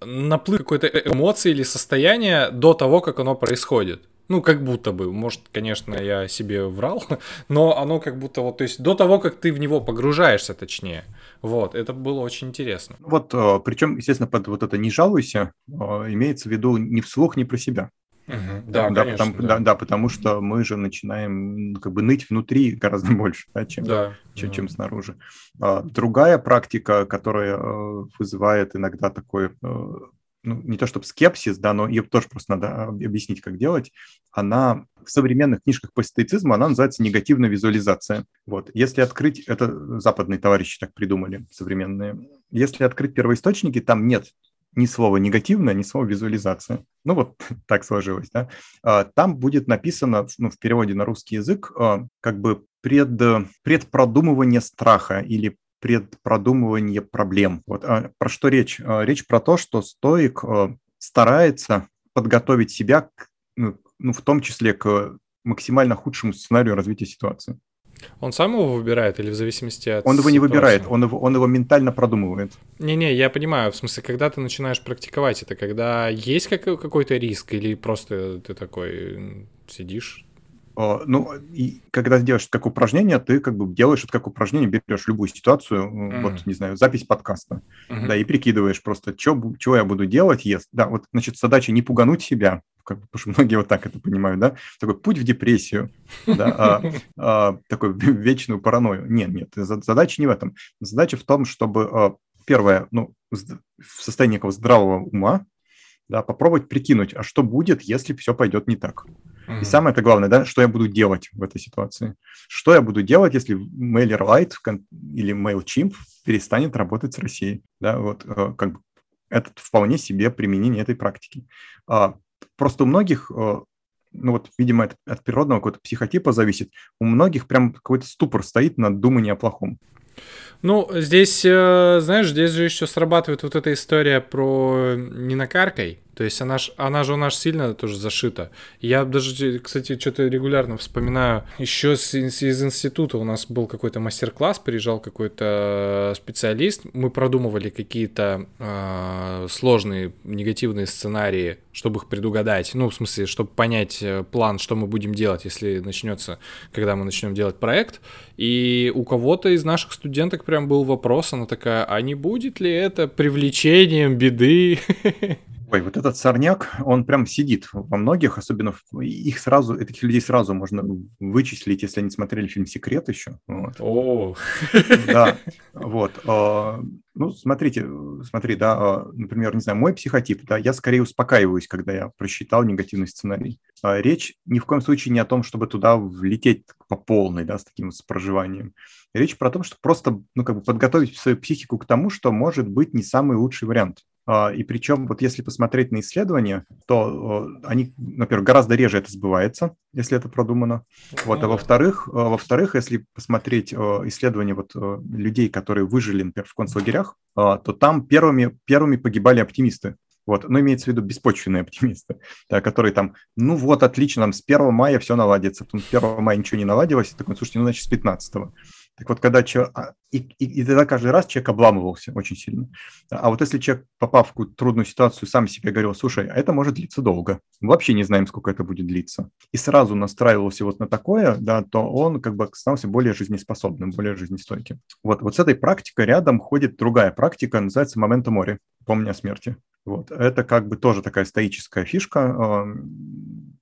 наплыв какой-то эмоции или состояния до того, как оно происходит. Ну, как будто бы. Может, конечно, я себе врал, но оно как будто вот, то есть до того, как ты в него погружаешься, точнее. Вот, это было очень интересно. Вот, э, причем, естественно, под вот это «не жалуйся» э, имеется в виду не вслух, не про себя. Угу, да, да, конечно, потому, да. Да, да, потому что мы же начинаем как бы ныть внутри гораздо больше, да, чем, да, чем, да. чем снаружи. А, другая практика, которая вызывает иногда такое ну, не то чтобы скепсис, да, но ее тоже просто надо объяснить, как делать, она в современных книжках по стоицизму, она называется негативная визуализация. Вот. Если открыть, это западные товарищи так придумали, современные. Если открыть первоисточники, там нет ни слова негативная, ни слова визуализация. Ну вот так сложилось, да. А, там будет написано, ну, в переводе на русский язык, а, как бы пред, предпродумывание страха или предпродумывание проблем. Вот а, про что речь? А, речь про то, что стоик а, старается подготовить себя, к, ну, ну, в том числе к максимально худшему сценарию развития ситуации. Он сам его выбирает или в зависимости от Он его не выбирает, он его, он его ментально продумывает. Не-не, я понимаю, в смысле, когда ты начинаешь практиковать это, когда есть какой-то риск или просто ты такой сидишь, ну, и когда делаешь как упражнение, ты как бы делаешь это как упражнение, берешь любую ситуацию, mm-hmm. вот, не знаю, запись подкаста, mm-hmm. да, и прикидываешь просто, что, что я буду делать, если... Да, вот, значит, задача не пугануть себя, как, потому что многие вот так это понимают, да, такой путь в депрессию, да, а, а, такой вечную паранойю. Нет, нет, задача не в этом. Задача в том, чтобы, а, первое, ну, в состоянии некого здравого ума, да, попробовать прикинуть, а что будет, если все пойдет не так. И самое это главное, да, что я буду делать в этой ситуации. Что я буду делать, если MailerLite или MailChimp перестанет работать с Россией. Да, вот э, как бы это вполне себе применение этой практики. А, просто у многих, э, ну вот, видимо, это от природного какого-то психотипа зависит, у многих прям какой-то ступор стоит на думание о плохом. Ну, здесь, э, знаешь, здесь же еще срабатывает вот эта история про не накаркай, то есть она, ж, она же у нас сильно тоже зашита. Я даже, кстати, что-то регулярно вспоминаю. Еще с, из института у нас был какой-то мастер-класс, приезжал какой-то специалист. Мы продумывали какие-то э, сложные негативные сценарии, чтобы их предугадать. Ну, в смысле, чтобы понять э, план, что мы будем делать, если начнется, когда мы начнем делать проект. И у кого-то из наших студенток прям был вопрос, она такая, а не будет ли это привлечением беды? Ой, вот этот сорняк, он прям сидит во многих, особенно их сразу, этих людей сразу можно вычислить, если они смотрели фильм «Секрет» еще. Вот. О, да, вот. А, ну, смотрите, смотри, да, а, например, не знаю, мой психотип, да, я скорее успокаиваюсь, когда я просчитал негативный сценарий. А речь ни в коем случае не о том, чтобы туда влететь по полной, да, с таким с проживанием. Речь про то, что просто, ну, как бы подготовить свою психику к тому, что может быть не самый лучший вариант. А, и причем, вот если посмотреть на исследования, то они, например, гораздо реже это сбывается, если это продумано. Вот, а во-вторых, во-вторых, если посмотреть исследования вот людей, которые выжили, например, в концлагерях, то там первыми, первыми погибали оптимисты. Вот, но имеется в виду беспочвенные оптимисты, да, которые там, ну вот, отлично, там с 1 мая все наладится, потом с 1 мая ничего не наладилось, такой, слушайте, ну, значит, с 15 -го. Так вот, когда человек... А, и, и, и тогда каждый раз человек обламывался очень сильно. А вот если человек, попав в какую-то трудную ситуацию, сам себе говорил, слушай, а это может длиться долго. Мы вообще не знаем, сколько это будет длиться. И сразу настраивался вот на такое, да, то он как бы становился более жизнеспособным, более жизнестойким. Вот, вот с этой практикой рядом ходит другая практика, называется «Момента море», помня о смерти. Вот. Это как бы тоже такая стоическая фишка,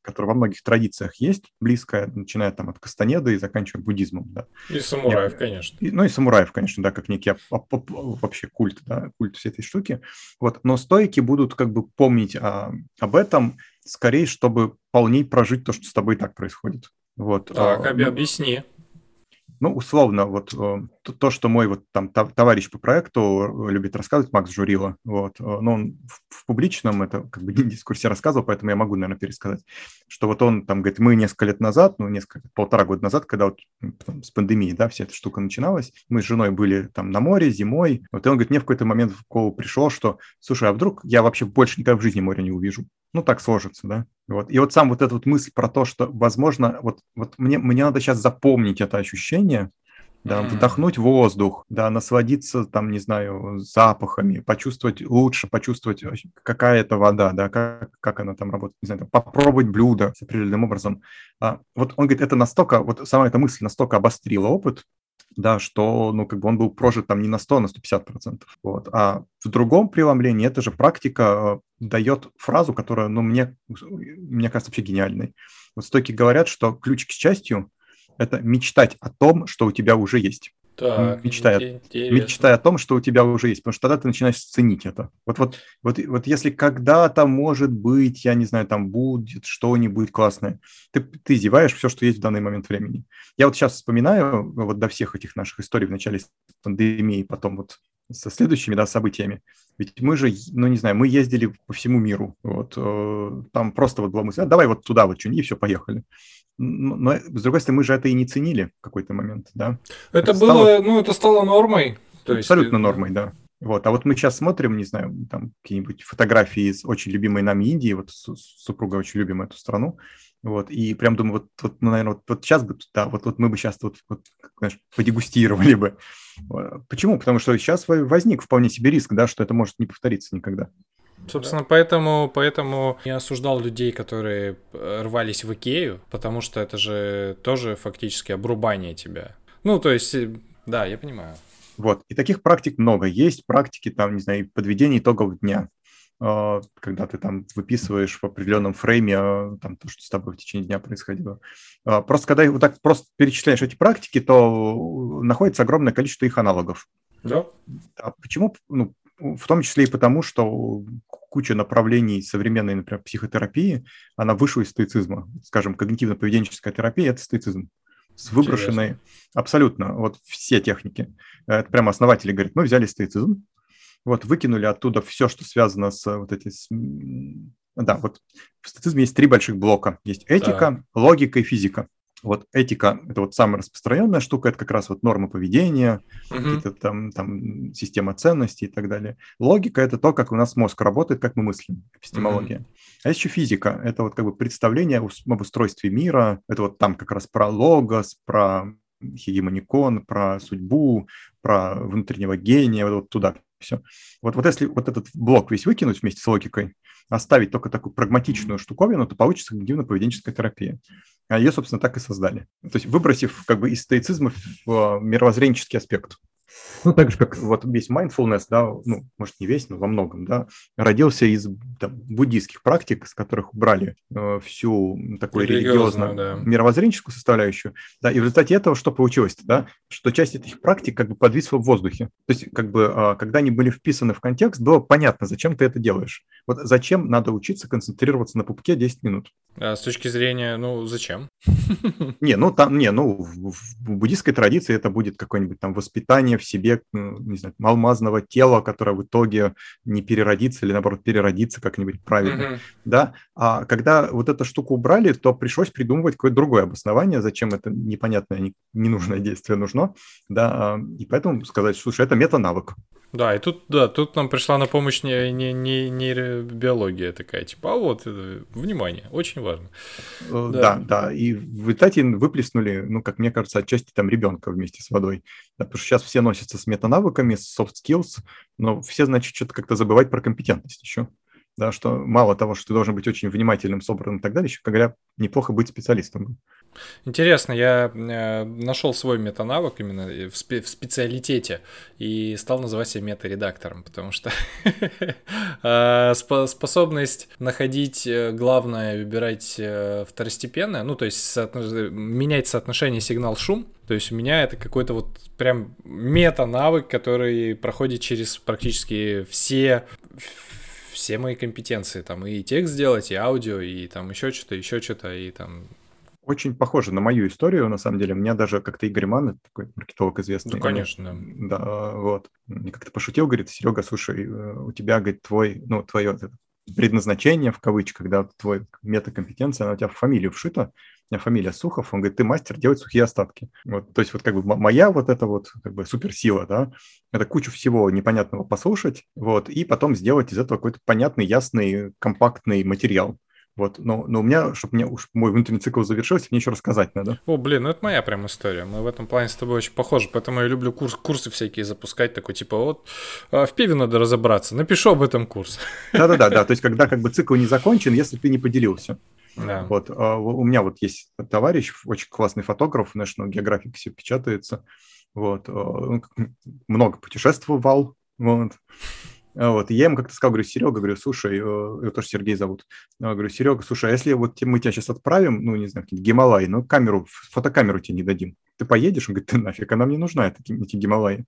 которая во многих традициях есть, близкая, начиная там от Кастанеда и заканчивая буддизмом. Да. И самураев, Я, конечно. И, ну и самураев, конечно, да, как некий вообще культ, да, культ всей этой штуки. Вот. Но стойки будут как бы помнить о, об этом, скорее, чтобы полней прожить то, что с тобой и так происходит. Вот. Так, а, объясни ну, условно, вот э, то, что мой вот там товарищ по проекту любит рассказывать, Макс Журила, вот, э, но он в, публичном, это как бы дискурсе рассказывал, поэтому я могу, наверное, пересказать, что вот он там говорит, мы несколько лет назад, ну, несколько, полтора года назад, когда вот там, с пандемией, да, вся эта штука начиналась, мы с женой были там на море зимой, вот, и он говорит, мне в какой-то момент в голову пришло, что, слушай, а вдруг я вообще больше никогда в жизни море не увижу? Ну, так сложится, да. Вот. И вот сам вот эта вот мысль про то, что, возможно, вот, вот мне, мне надо сейчас запомнить это ощущение, да, mm-hmm. вдохнуть воздух, да, насладиться, там, не знаю, запахами, почувствовать лучше, почувствовать, какая это вода, да, как, как она там работает, не знаю, там, попробовать блюдо с определенным образом. А, вот он говорит, это настолько, вот сама эта мысль настолько обострила опыт, да, что, ну, как бы он был прожит там не на 100, а на 150 процентов. Вот. А в другом преломлении эта же практика э, дает фразу, которая, ну, мне, мне кажется, вообще гениальной. Вот стойки говорят, что ключ к счастью – это мечтать о том, что у тебя уже есть. Так, мечтай, мечтай о том, что у тебя уже есть, потому что тогда ты начинаешь ценить это. Вот, вот, вот, вот если когда-то, может быть, я не знаю, там будет что-нибудь классное, ты, ты зеваешь все, что есть в данный момент времени. Я вот сейчас вспоминаю вот до всех этих наших историй в начале пандемии, потом вот со следующими да, событиями. Ведь мы же, ну не знаю, мы ездили по всему миру. Вот, э, там просто вот была мысль, а, давай вот туда вот что-нибудь, и все, поехали но, с другой стороны, мы же это и не ценили в какой-то момент, да? Это, это было, стало... ну, это стало нормой. То Абсолютно есть... нормой, да. Вот. А вот мы сейчас смотрим, не знаю, там какие-нибудь фотографии из очень любимой нами Индии, вот супруга очень любим эту страну, вот, и прям думаю, вот, вот ну, наверное, вот, вот сейчас бы, да, вот, вот мы бы сейчас вот, вот знаешь, подегустировали бы. Почему? Потому что сейчас возник вполне себе риск, да, что это может не повториться никогда. Собственно, да. поэтому, поэтому я осуждал людей, которые э, рвались в Икею, потому что это же тоже фактически обрубание тебя. Ну, то есть, э, да, я понимаю. Вот, и таких практик много. Есть практики, там, не знаю, подведения итогов дня, когда ты там выписываешь в определенном фрейме а, там, то, что с тобой в течение дня происходило. А, просто когда вот так просто перечисляешь эти практики, то находится огромное количество их аналогов. Да. А почему? Ну, в том числе и потому, что куча направлений современной, например, психотерапии, она вышла из стоицизма. Скажем, когнитивно-поведенческая терапия – это стоицизм с выброшенной Интересно. абсолютно вот все техники. Это прямо основатели говорят, мы взяли стоицизм, вот выкинули оттуда все, что связано с вот эти... С... Да, вот в стоицизме есть три больших блока. Есть этика, да. логика и физика. Вот этика – это вот самая распространенная штука, это как раз вот нормы поведения, угу. какие-то там, там система ценностей и так далее. Логика – это то, как у нас мозг работает, как мы мыслим, эпистемология. Угу. А есть еще физика – это вот как бы представление об устройстве мира, это вот там как раз про логос, про хегемоникон, про судьбу, про внутреннего гения, вот, вот туда все. Вот, вот если вот этот блок весь выкинуть вместе с логикой, оставить только такую прагматичную штуковину, то получится когнитивно-поведенческая терапия. А ее, собственно, так и создали. То есть выбросив как бы из стоицизма в мировоззренческий аспект. Ну, так же, как вот весь mindfulness, да, ну, может, не весь, но во многом, да, родился из там, буддийских практик, с которых убрали э, всю такую религиозную, да. мировоззренческую составляющую, да, и в результате этого что получилось да, что часть этих практик как бы подвисла в воздухе. То есть, как бы, э, когда они были вписаны в контекст, было понятно, зачем ты это делаешь. Вот зачем надо учиться концентрироваться на пупке 10 минут. А с точки зрения, ну, зачем? Не, ну, там, не, ну, в, в буддийской традиции это будет какое-нибудь там воспитание в себе, ну, не знаю, алмазного тела, которое в итоге не переродится или, наоборот, переродится как-нибудь правильно, mm-hmm. да. А когда вот эту штуку убрали, то пришлось придумывать какое-то другое обоснование, зачем это непонятное, ненужное действие нужно, да, а, и поэтому сказать, слушай, это мета-навык. Да, и тут, да, тут нам пришла на помощь не, не, не нейробиология такая, типа, а вот, это, внимание, очень важно. Э, да. да, да, и в результате выплеснули, ну, как мне кажется, отчасти там ребенка вместе с водой, да, потому что сейчас все носятся с метанавыками, с soft skills, но все, значит, что-то как-то забывать про компетентность еще да, что мало того, что ты должен быть очень внимательным, собранным и так далее, еще, как говоря, неплохо быть специалистом. Интересно, я э, нашел свой метанавык именно в, спе- в специалитете и стал называть себя мета-редактором, потому что э, способность находить э, главное, выбирать второстепенное, ну, то есть менять соотношение сигнал-шум, то есть у меня это какой-то вот прям мета-навык, который проходит через практически все все мои компетенции, там и текст сделать, и аудио, и там еще что-то, еще что-то, и там очень похоже на мою историю, на самом деле. У меня даже как-то Игорь Ман, такой маркетолог известный. Ну, конечно. Да, вот. Мне как-то пошутил, говорит, Серега, слушай, э, у тебя, говорит, твой, ну, твое предназначение, в кавычках, да, твой метакомпетенция, она у тебя в фамилию вшита, у меня фамилия Сухов, он говорит, ты мастер делать сухие остатки. Вот, то есть вот как бы моя вот эта вот как бы суперсила, да, это кучу всего непонятного послушать, вот, и потом сделать из этого какой-то понятный, ясный, компактный материал. Вот, но, но у меня, чтобы мне уж мой внутренний цикл завершился, мне еще рассказать надо. О, блин, ну это моя прям история. Мы в этом плане с тобой очень похожи, поэтому я люблю курс, курсы всякие запускать, такой типа вот а, в пиве надо разобраться, напишу об этом курс. Да-да-да, да. то есть когда как бы цикл не закончен, если ты не поделился. Да. Вот, а, у меня вот есть товарищ, очень классный фотограф, National Geographic все печатается, вот, а, много путешествовал, вот, вот, и я ему как-то сказал, говорю, Серега, говорю, слушай, э, его тоже Сергей зовут. Я говорю, Серега, слушай, а если вот мы тебя сейчас отправим, ну, не знаю, какие-то Гималаи, но камеру, фотокамеру тебе не дадим, ты поедешь? Он говорит, ты нафиг, она мне нужна, эти, эти Гималаи.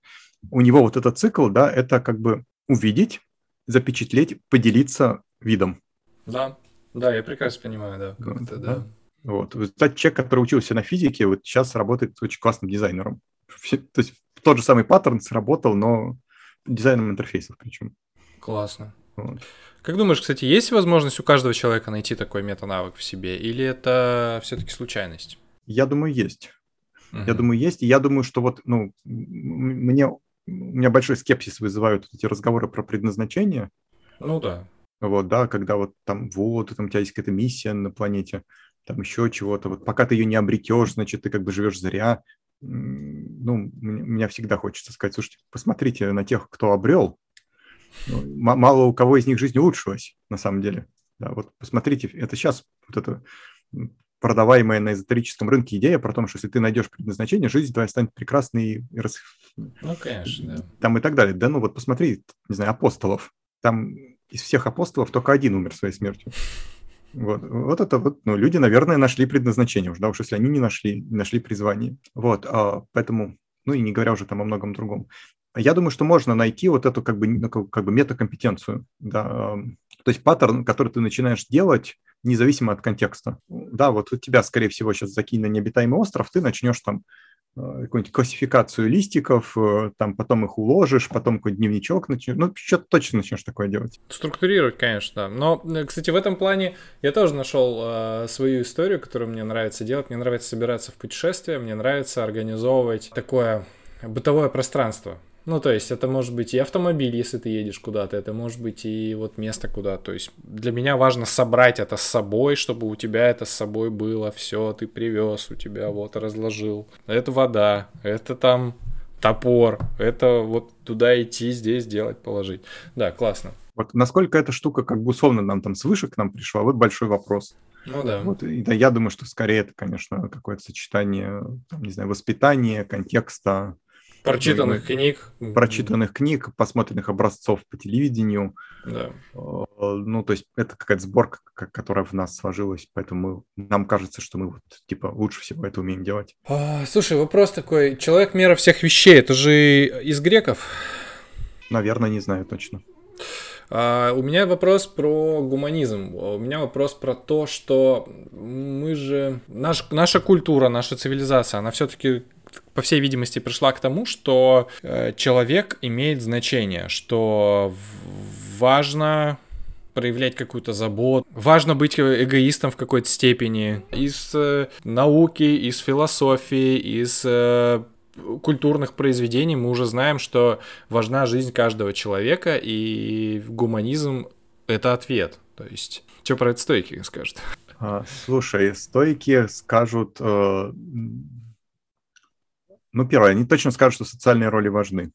У него вот этот цикл, да, это как бы увидеть, запечатлеть, поделиться видом. Да, да, я прекрасно понимаю, да. Вот, да. да. Вот. Кстати, человек, который учился на физике, вот сейчас работает очень классным дизайнером. Все, то есть тот же самый паттерн сработал, но дизайном интерфейсов причем. Классно. Вот. Как думаешь, кстати, есть возможность у каждого человека найти такой метанавык в себе, или это все-таки случайность? Я думаю, есть. Uh-huh. Я думаю, есть. И я думаю, что вот, ну, мне у меня большой скепсис вызывают эти разговоры про предназначение. Ну да. Вот, да, когда вот там, вот, там у тебя есть какая-то миссия на планете, там еще чего-то. Вот пока ты ее не обретешь, значит, ты как бы живешь зря. Ну, меня всегда хочется сказать, слушайте, посмотрите на тех, кто обрел. Ну, мало у кого из них жизнь улучшилась, на самом деле. Да, вот посмотрите, это сейчас вот это продаваемая на эзотерическом рынке идея про то, что если ты найдешь предназначение, жизнь твоя станет прекрасной. И рас... Ну, конечно, да. Там и так далее. Да ну вот посмотри, не знаю, апостолов. Там из всех апостолов только один умер своей смертью. Вот, вот это вот, ну, люди, наверное, нашли предназначение уже, да, уж если они не нашли, нашли призвание. Вот, а, поэтому, ну и не говоря уже там о многом другом. Я думаю, что можно найти вот эту как бы, ну, как бы метакомпетенцию, да, то есть паттерн, который ты начинаешь делать, независимо от контекста. Да, вот у тебя, скорее всего, сейчас закинь на необитаемый остров, ты начнешь там какую-нибудь классификацию листиков, э, там потом их уложишь, потом какой-то дневничок начнешь, ну, что-то точно начнешь такое делать. Структурировать, конечно, Но, э, кстати, в этом плане я тоже нашел э, свою историю, которую мне нравится делать. Мне нравится собираться в путешествия, мне нравится организовывать такое бытовое пространство. Ну, то есть это может быть и автомобиль, если ты едешь куда-то, это может быть и вот место куда. То есть для меня важно собрать это с собой, чтобы у тебя это с собой было, все, ты привез, у тебя вот разложил. Это вода, это там топор, это вот туда идти, здесь делать, положить. Да, классно. Вот насколько эта штука как бы условно нам там свыше к нам пришла, вот большой вопрос. Ну да. Вот, и, да, я думаю, что скорее это, конечно, какое-то сочетание, там, не знаю, воспитания, контекста, Прочитанных книг. Прочитанных книг, посмотренных образцов по телевидению. Да. Ну, то есть это какая-то сборка, которая в нас сложилась, поэтому нам кажется, что мы вот, типа, лучше всего это умеем делать. А, слушай, вопрос такой. Человек мера всех вещей, это же из греков? Наверное, не знаю точно. Uh, у меня вопрос про гуманизм. У меня вопрос про то, что мы же... Наш, наша культура, наша цивилизация, она все-таки по всей видимости, пришла к тому, что э, человек имеет значение, что важно проявлять какую-то заботу. Важно быть эгоистом в какой-то степени. Из э, науки, из философии, из э, культурных произведений мы уже знаем, что важна жизнь каждого человека, и гуманизм — это ответ. То есть, что про это стойки скажут? А, слушай, стойки скажут... Э ну, первое, они точно скажут, что социальные роли важны.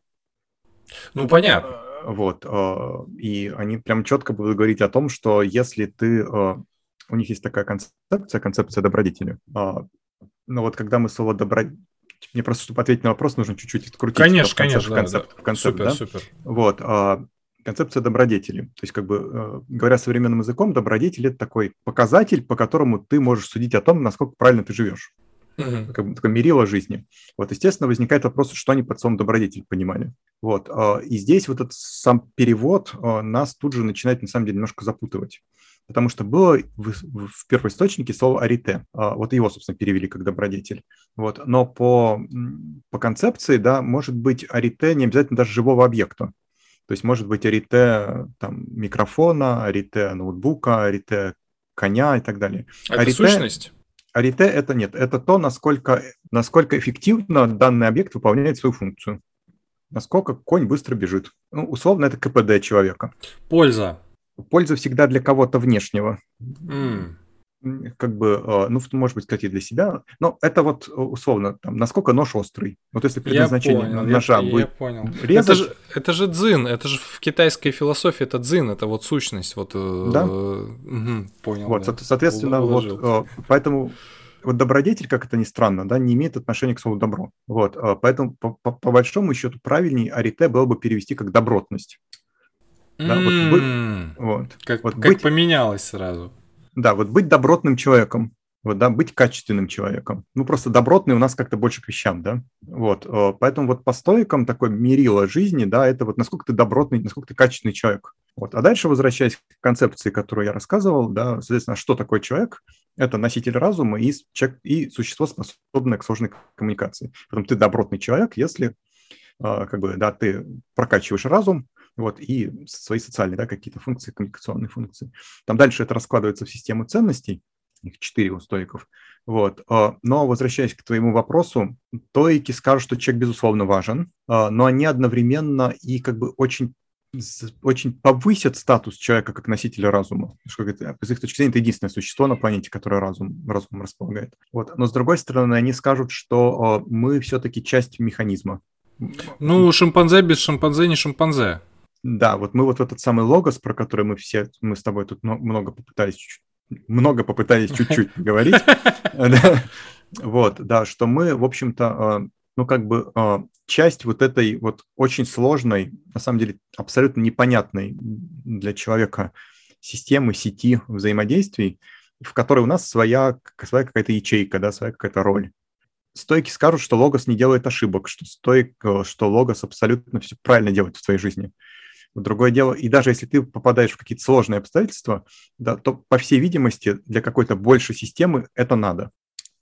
Ну, понятно. Э, вот. Э, и они прям четко будут говорить о том, что если ты... Э, у них есть такая концепция, концепция добродетели. Но вот когда мы слово добродетель мне просто, чтобы ответить на вопрос, нужно чуть-чуть открутить. Конечно, концепт, конечно, концепт, да, в концепт, супер, да? супер. Вот, концепция добродетели. То есть, как бы, говоря современным языком, добродетель – это такой показатель, по которому ты можешь судить о том, насколько правильно ты живешь uh-huh. как бы такое мерило жизни. Вот, естественно, возникает вопрос, что они под словом добродетель понимали. Вот, а, и здесь вот этот сам перевод а, нас тут же начинает, на самом деле, немножко запутывать. Потому что было в, в первоисточнике слово «арите». А, вот его, собственно, перевели как «добродетель». Вот. Но по, по концепции, да, может быть арите не обязательно даже живого объекта. То есть может быть арите там, микрофона, арите ноутбука, арите коня и так далее. Это арите... сущность? Арите – это нет, это то, насколько, насколько эффективно данный объект выполняет свою функцию. Насколько конь быстро бежит. Ну, условно, это КПД человека. Польза. Польза всегда для кого-то внешнего. Mm как бы, а, ну, может быть, кстати, для себя, но это вот условно, там, насколько нож острый. Вот если предназначение я понял, ножа я, будет я понял. резать... Это же, это же дзин, это же в китайской философии это дзин, это вот сущность. Вот, э, да? Угу, понял. Вот, да. соответственно, Уложил. вот, э, поэтому вот добродетель, как это ни странно, да, не имеет отношения к слову добро. Вот, э, поэтому по, по, по большому счету правильнее арите было бы перевести как добротность. Да, вот, вот. Как, вот как быть... поменялось сразу. Да, вот быть добротным человеком, вот, да, быть качественным человеком. Ну, просто добротный у нас как-то больше к вещам, да. Вот, э, поэтому вот по стойкам такой мерило жизни, да, это вот насколько ты добротный, насколько ты качественный человек. Вот. А дальше, возвращаясь к концепции, которую я рассказывал, да, соответственно, что такое человек? Это носитель разума и, человек, и существо, способное к сложной коммуникации. Потом ты добротный человек, если э, как бы, да, ты прокачиваешь разум, вот, и свои социальные, да, какие-то функции, коммуникационные функции. Там дальше это раскладывается в систему ценностей, их четыре у стоиков. Вот. А, но возвращаясь к твоему вопросу, стоики скажут, что человек, безусловно, важен, а, но они одновременно и как бы очень очень повысят статус человека как носителя разума. Что, с их точки зрения, это единственное существо на планете, которое разум, разум располагает. Вот. Но с другой стороны, они скажут, что мы все-таки часть механизма. Ну, шимпанзе без шимпанзе не шимпанзе. Да, вот мы вот этот самый логос, про который мы все, мы с тобой тут много попытались много попытались чуть-чуть говорить. Вот, да, что мы, в общем-то, а, ну, как бы а, часть вот этой вот очень сложной, на самом деле, абсолютно непонятной для человека системы, сети взаимодействий, в которой у нас своя, своя какая-то ячейка, да, своя какая-то роль. Стойки скажут, что Логос не делает ошибок, что, стойк, что Логос абсолютно все правильно делает в твоей жизни. Другое дело, и даже если ты попадаешь в какие-то сложные обстоятельства, да, то, по всей видимости, для какой-то большей системы это надо.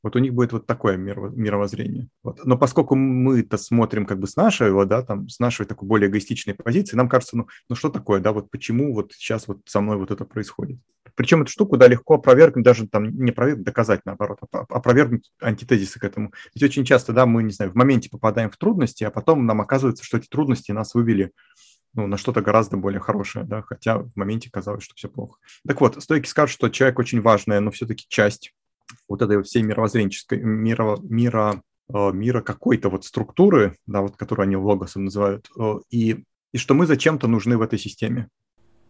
Вот у них будет вот такое мировоззрение. Вот. Но поскольку мы это смотрим как бы с нашего, да, там, с нашей такой более эгоистичной позиции, нам кажется, ну, ну что такое, да, вот почему вот сейчас вот со мной вот это происходит. Причем эту штуку, да, легко опровергнуть, даже там не опровергнуть, доказать, наоборот, опровергнуть антитезисы к этому. Ведь очень часто, да, мы, не знаю, в моменте попадаем в трудности, а потом нам оказывается, что эти трудности нас вывели ну, на что-то гораздо более хорошее, да, хотя в моменте казалось, что все плохо. Так вот, стойки скажут, что человек очень важная, но все-таки часть вот этой всей мировоззренческой, мира, мира, э, мира какой-то вот структуры, да, вот которую они логосом называют, э, и, и что мы зачем-то нужны в этой системе.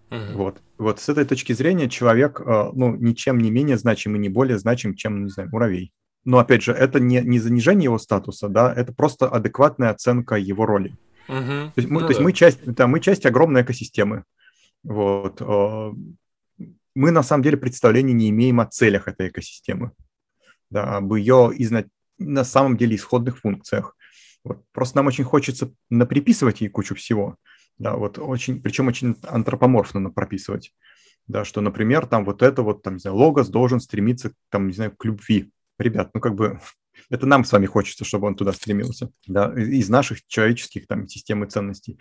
Uh-huh. Вот. вот с этой точки зрения человек, э, ну, ничем не менее значим и не более значим, чем, не знаю, муравей. Но, опять же, это не, не занижение его статуса, да, это просто адекватная оценка его роли. То есть, мы, ну, то есть мы, часть, да, мы часть огромной экосистемы. Вот. Э, мы на самом деле представления не имеем о целях этой экосистемы, да, об ее изна... на самом деле исходных функциях. Вот. Просто нам очень хочется наприписывать ей кучу всего, да, вот очень, причем очень антропоморфно прописывать, да, что, например, там вот это вот, там, не знаю, логос должен стремиться, там, не знаю, к любви. Ребят, ну как бы это нам с вами хочется, чтобы он туда стремился, да, из наших человеческих там систем и ценностей.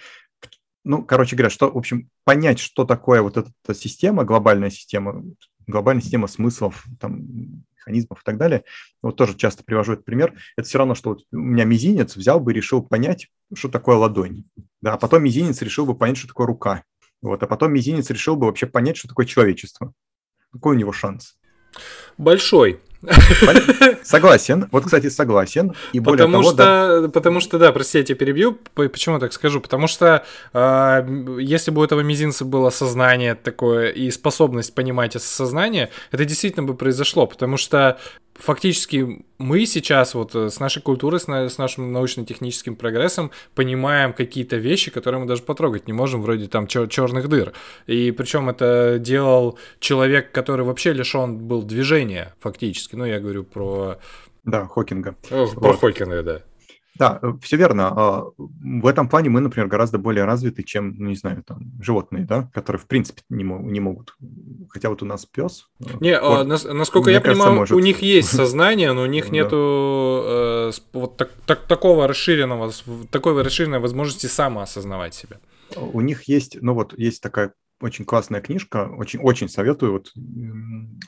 Ну, короче говоря, что, в общем, понять, что такое вот эта система, глобальная система, глобальная система смыслов, там, механизмов и так далее, вот тоже часто привожу этот пример, это все равно, что вот у меня мизинец взял бы и решил понять, что такое ладонь, да, а потом мизинец решил бы понять, что такое рука, вот, а потом мизинец решил бы вообще понять, что такое человечество. Какой у него шанс? Большой. Согласен. Вот, кстати, согласен. И более потому того, что, да... потому что, да, прости, я тебя перебью. Почему так скажу? Потому что э, если бы у этого мизинца было сознание такое и способность понимать это сознание, это действительно бы произошло. Потому что фактически мы сейчас вот э, с нашей культурой, с, на, с нашим научно-техническим прогрессом понимаем какие-то вещи, которые мы даже потрогать не можем, вроде там чер- черных дыр. И причем это делал человек, который вообще лишен был движения фактически. Ну, я говорю про... Да, Хокинга. О, про вот. Хокинга, да. Да, э, все верно. А, в этом плане мы, например, гораздо более развиты, чем, ну, не знаю, там, животные, да, которые, в принципе, не, не могут. Хотя вот у нас пес. Э, не, вот, а, насколько я кажется, понимаю, может. у них есть сознание, но у них нету э, вот так, так, такого расширенного, такой расширенной возможности самоосознавать себя. У них есть, ну вот, есть такая очень классная книжка, очень, очень советую, вот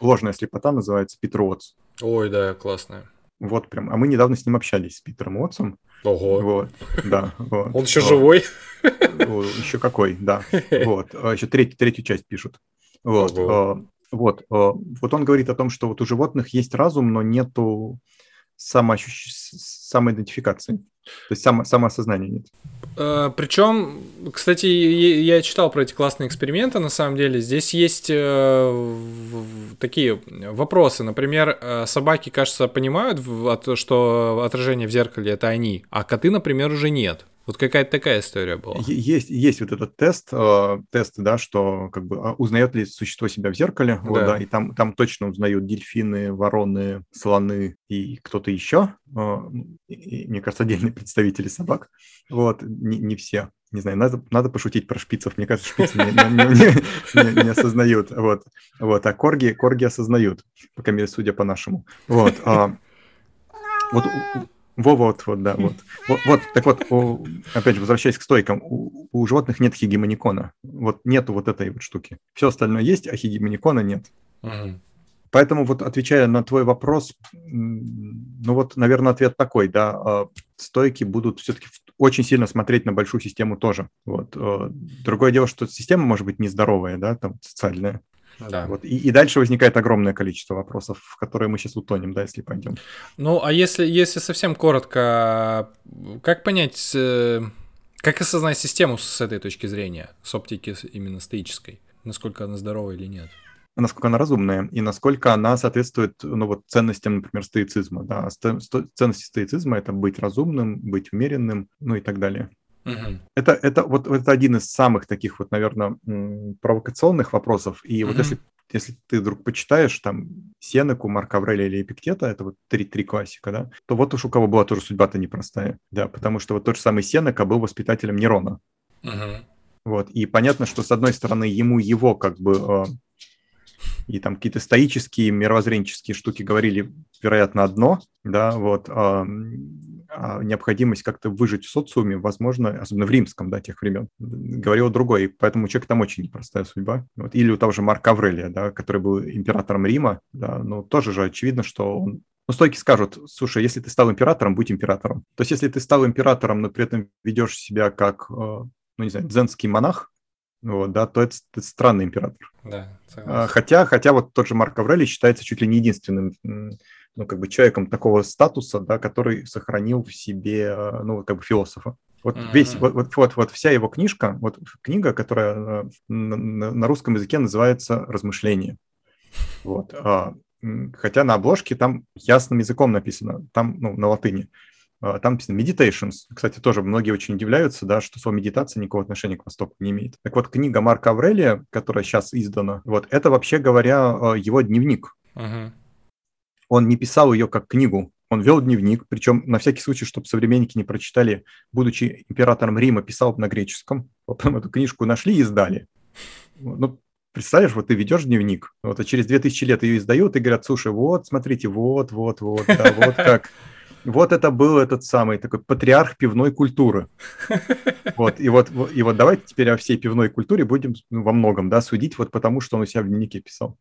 «Ложная слепота» называется, Питер Уотс. Ой, да, классная. Вот прям. А мы недавно с ним общались, с Питером Уотсом. Ого. Вот, да. Вот, Он еще вот. живой? Еще какой, да. Вот. А еще треть, третью часть пишут. Вот. Ого. А, вот. А, вот он говорит о том, что вот у животных есть разум, но нету самоощущ... самоидентификации. То есть само, самоосознания нет. Э, Причем, кстати, я читал про эти классные эксперименты, на самом деле. Здесь есть э, такие вопросы. Например, э, собаки, кажется, понимают, что отражение в зеркале это они, а коты, например, уже нет. Вот какая-то такая история была. Есть, есть вот этот тест, э, тест, да, что как бы а, узнает ли существо себя в зеркале, да. Вот, да, и там, там точно узнают дельфины, вороны, слоны и кто-то еще. Э, и, мне кажется, отдельные представители собак. Вот, не, не все. Не знаю, надо, надо пошутить про шпицев. Мне кажется, шпицы не, не, не, не осознают. Вот, вот, а корги, корги осознают, пока мере, судя по нашему. Вот, а, вот во, вот, вот, да, вот. Вот, вот так вот, у, опять же, возвращаясь к стойкам, у, у животных нет хигемоникона. Вот нету вот этой вот штуки. Все остальное есть, а хигемоникона нет. Угу. поэтому вот отвечая на твой вопрос, ну вот, наверное, ответ такой, да, а, стойки будут все-таки очень сильно смотреть на большую систему тоже. Вот. Э, другое дело, что система может быть нездоровая, да, там социальная. Да. Вот. И, и дальше возникает огромное количество вопросов, в которые мы сейчас утонем, да, если пойдем. Ну, а если, если совсем коротко, как понять, э, как осознать систему с этой точки зрения, с оптики именно стоической? Насколько она здорова или нет? насколько она разумная и насколько она соответствует ну, вот, ценностям, например, стоицизма. Да? Ценности стоицизма — это быть разумным, быть умеренным, ну и так далее. Угу. Это, это, вот, это один из самых таких вот, наверное, провокационных вопросов. И угу. вот если, если ты вдруг почитаешь там Сенеку, Марка Аврелия или Эпиктета, это вот три, три классика, да, то вот уж у кого была тоже судьба-то непростая. Да, потому что вот тот же самый Сенека был воспитателем Нерона. Угу. Вот, и понятно, что с одной стороны ему его как бы э, и там какие-то стоические, мировоззренческие штуки говорили, вероятно, одно, да, вот, необходимость как-то выжить в социуме, возможно, особенно в римском, да, тех времен, говорил другой, и поэтому человек там очень непростая судьба. Вот. Или у того же Марка Аврелия, да, который был императором Рима, да, ну, тоже же очевидно, что он ну, стойки скажут, слушай, если ты стал императором, будь императором. То есть, если ты стал императором, но при этом ведешь себя как, э, ну, не знаю, дзенский монах, вот, да, то это, это странный император. Да, согласен. хотя, хотя вот тот же Марк Аврелий считается чуть ли не единственным ну, как бы человеком такого статуса, да, который сохранил в себе, э, ну, как бы философа. Вот mm-hmm. весь, вот, вот, вот, вот вся его книжка, вот книга, которая э, на, на русском языке называется «Размышления». Вот. А, хотя на обложке там ясным языком написано, там, ну, на латыни. А, там написано meditations. Кстати, тоже многие очень удивляются, да, что слово медитация никакого отношения к Востоку не имеет. Так вот, книга Марка Аврелия, которая сейчас издана, вот, это, вообще говоря, а, его дневник. Uh-huh. Он не писал ее как книгу, он вел дневник, причем на всякий случай, чтобы современники не прочитали, будучи императором Рима, писал на греческом. Потом эту книжку нашли и издали. Ну, представляешь, вот ты ведешь дневник, вот, а через 2000 лет ее издают и говорят, слушай, вот, смотрите, вот, вот, вот, да, вот как вот это был этот самый такой патриарх пивной культуры. Вот, и вот, и вот давайте теперь о всей пивной культуре будем ну, во многом, да, судить вот потому, что он у себя в дневнике писал.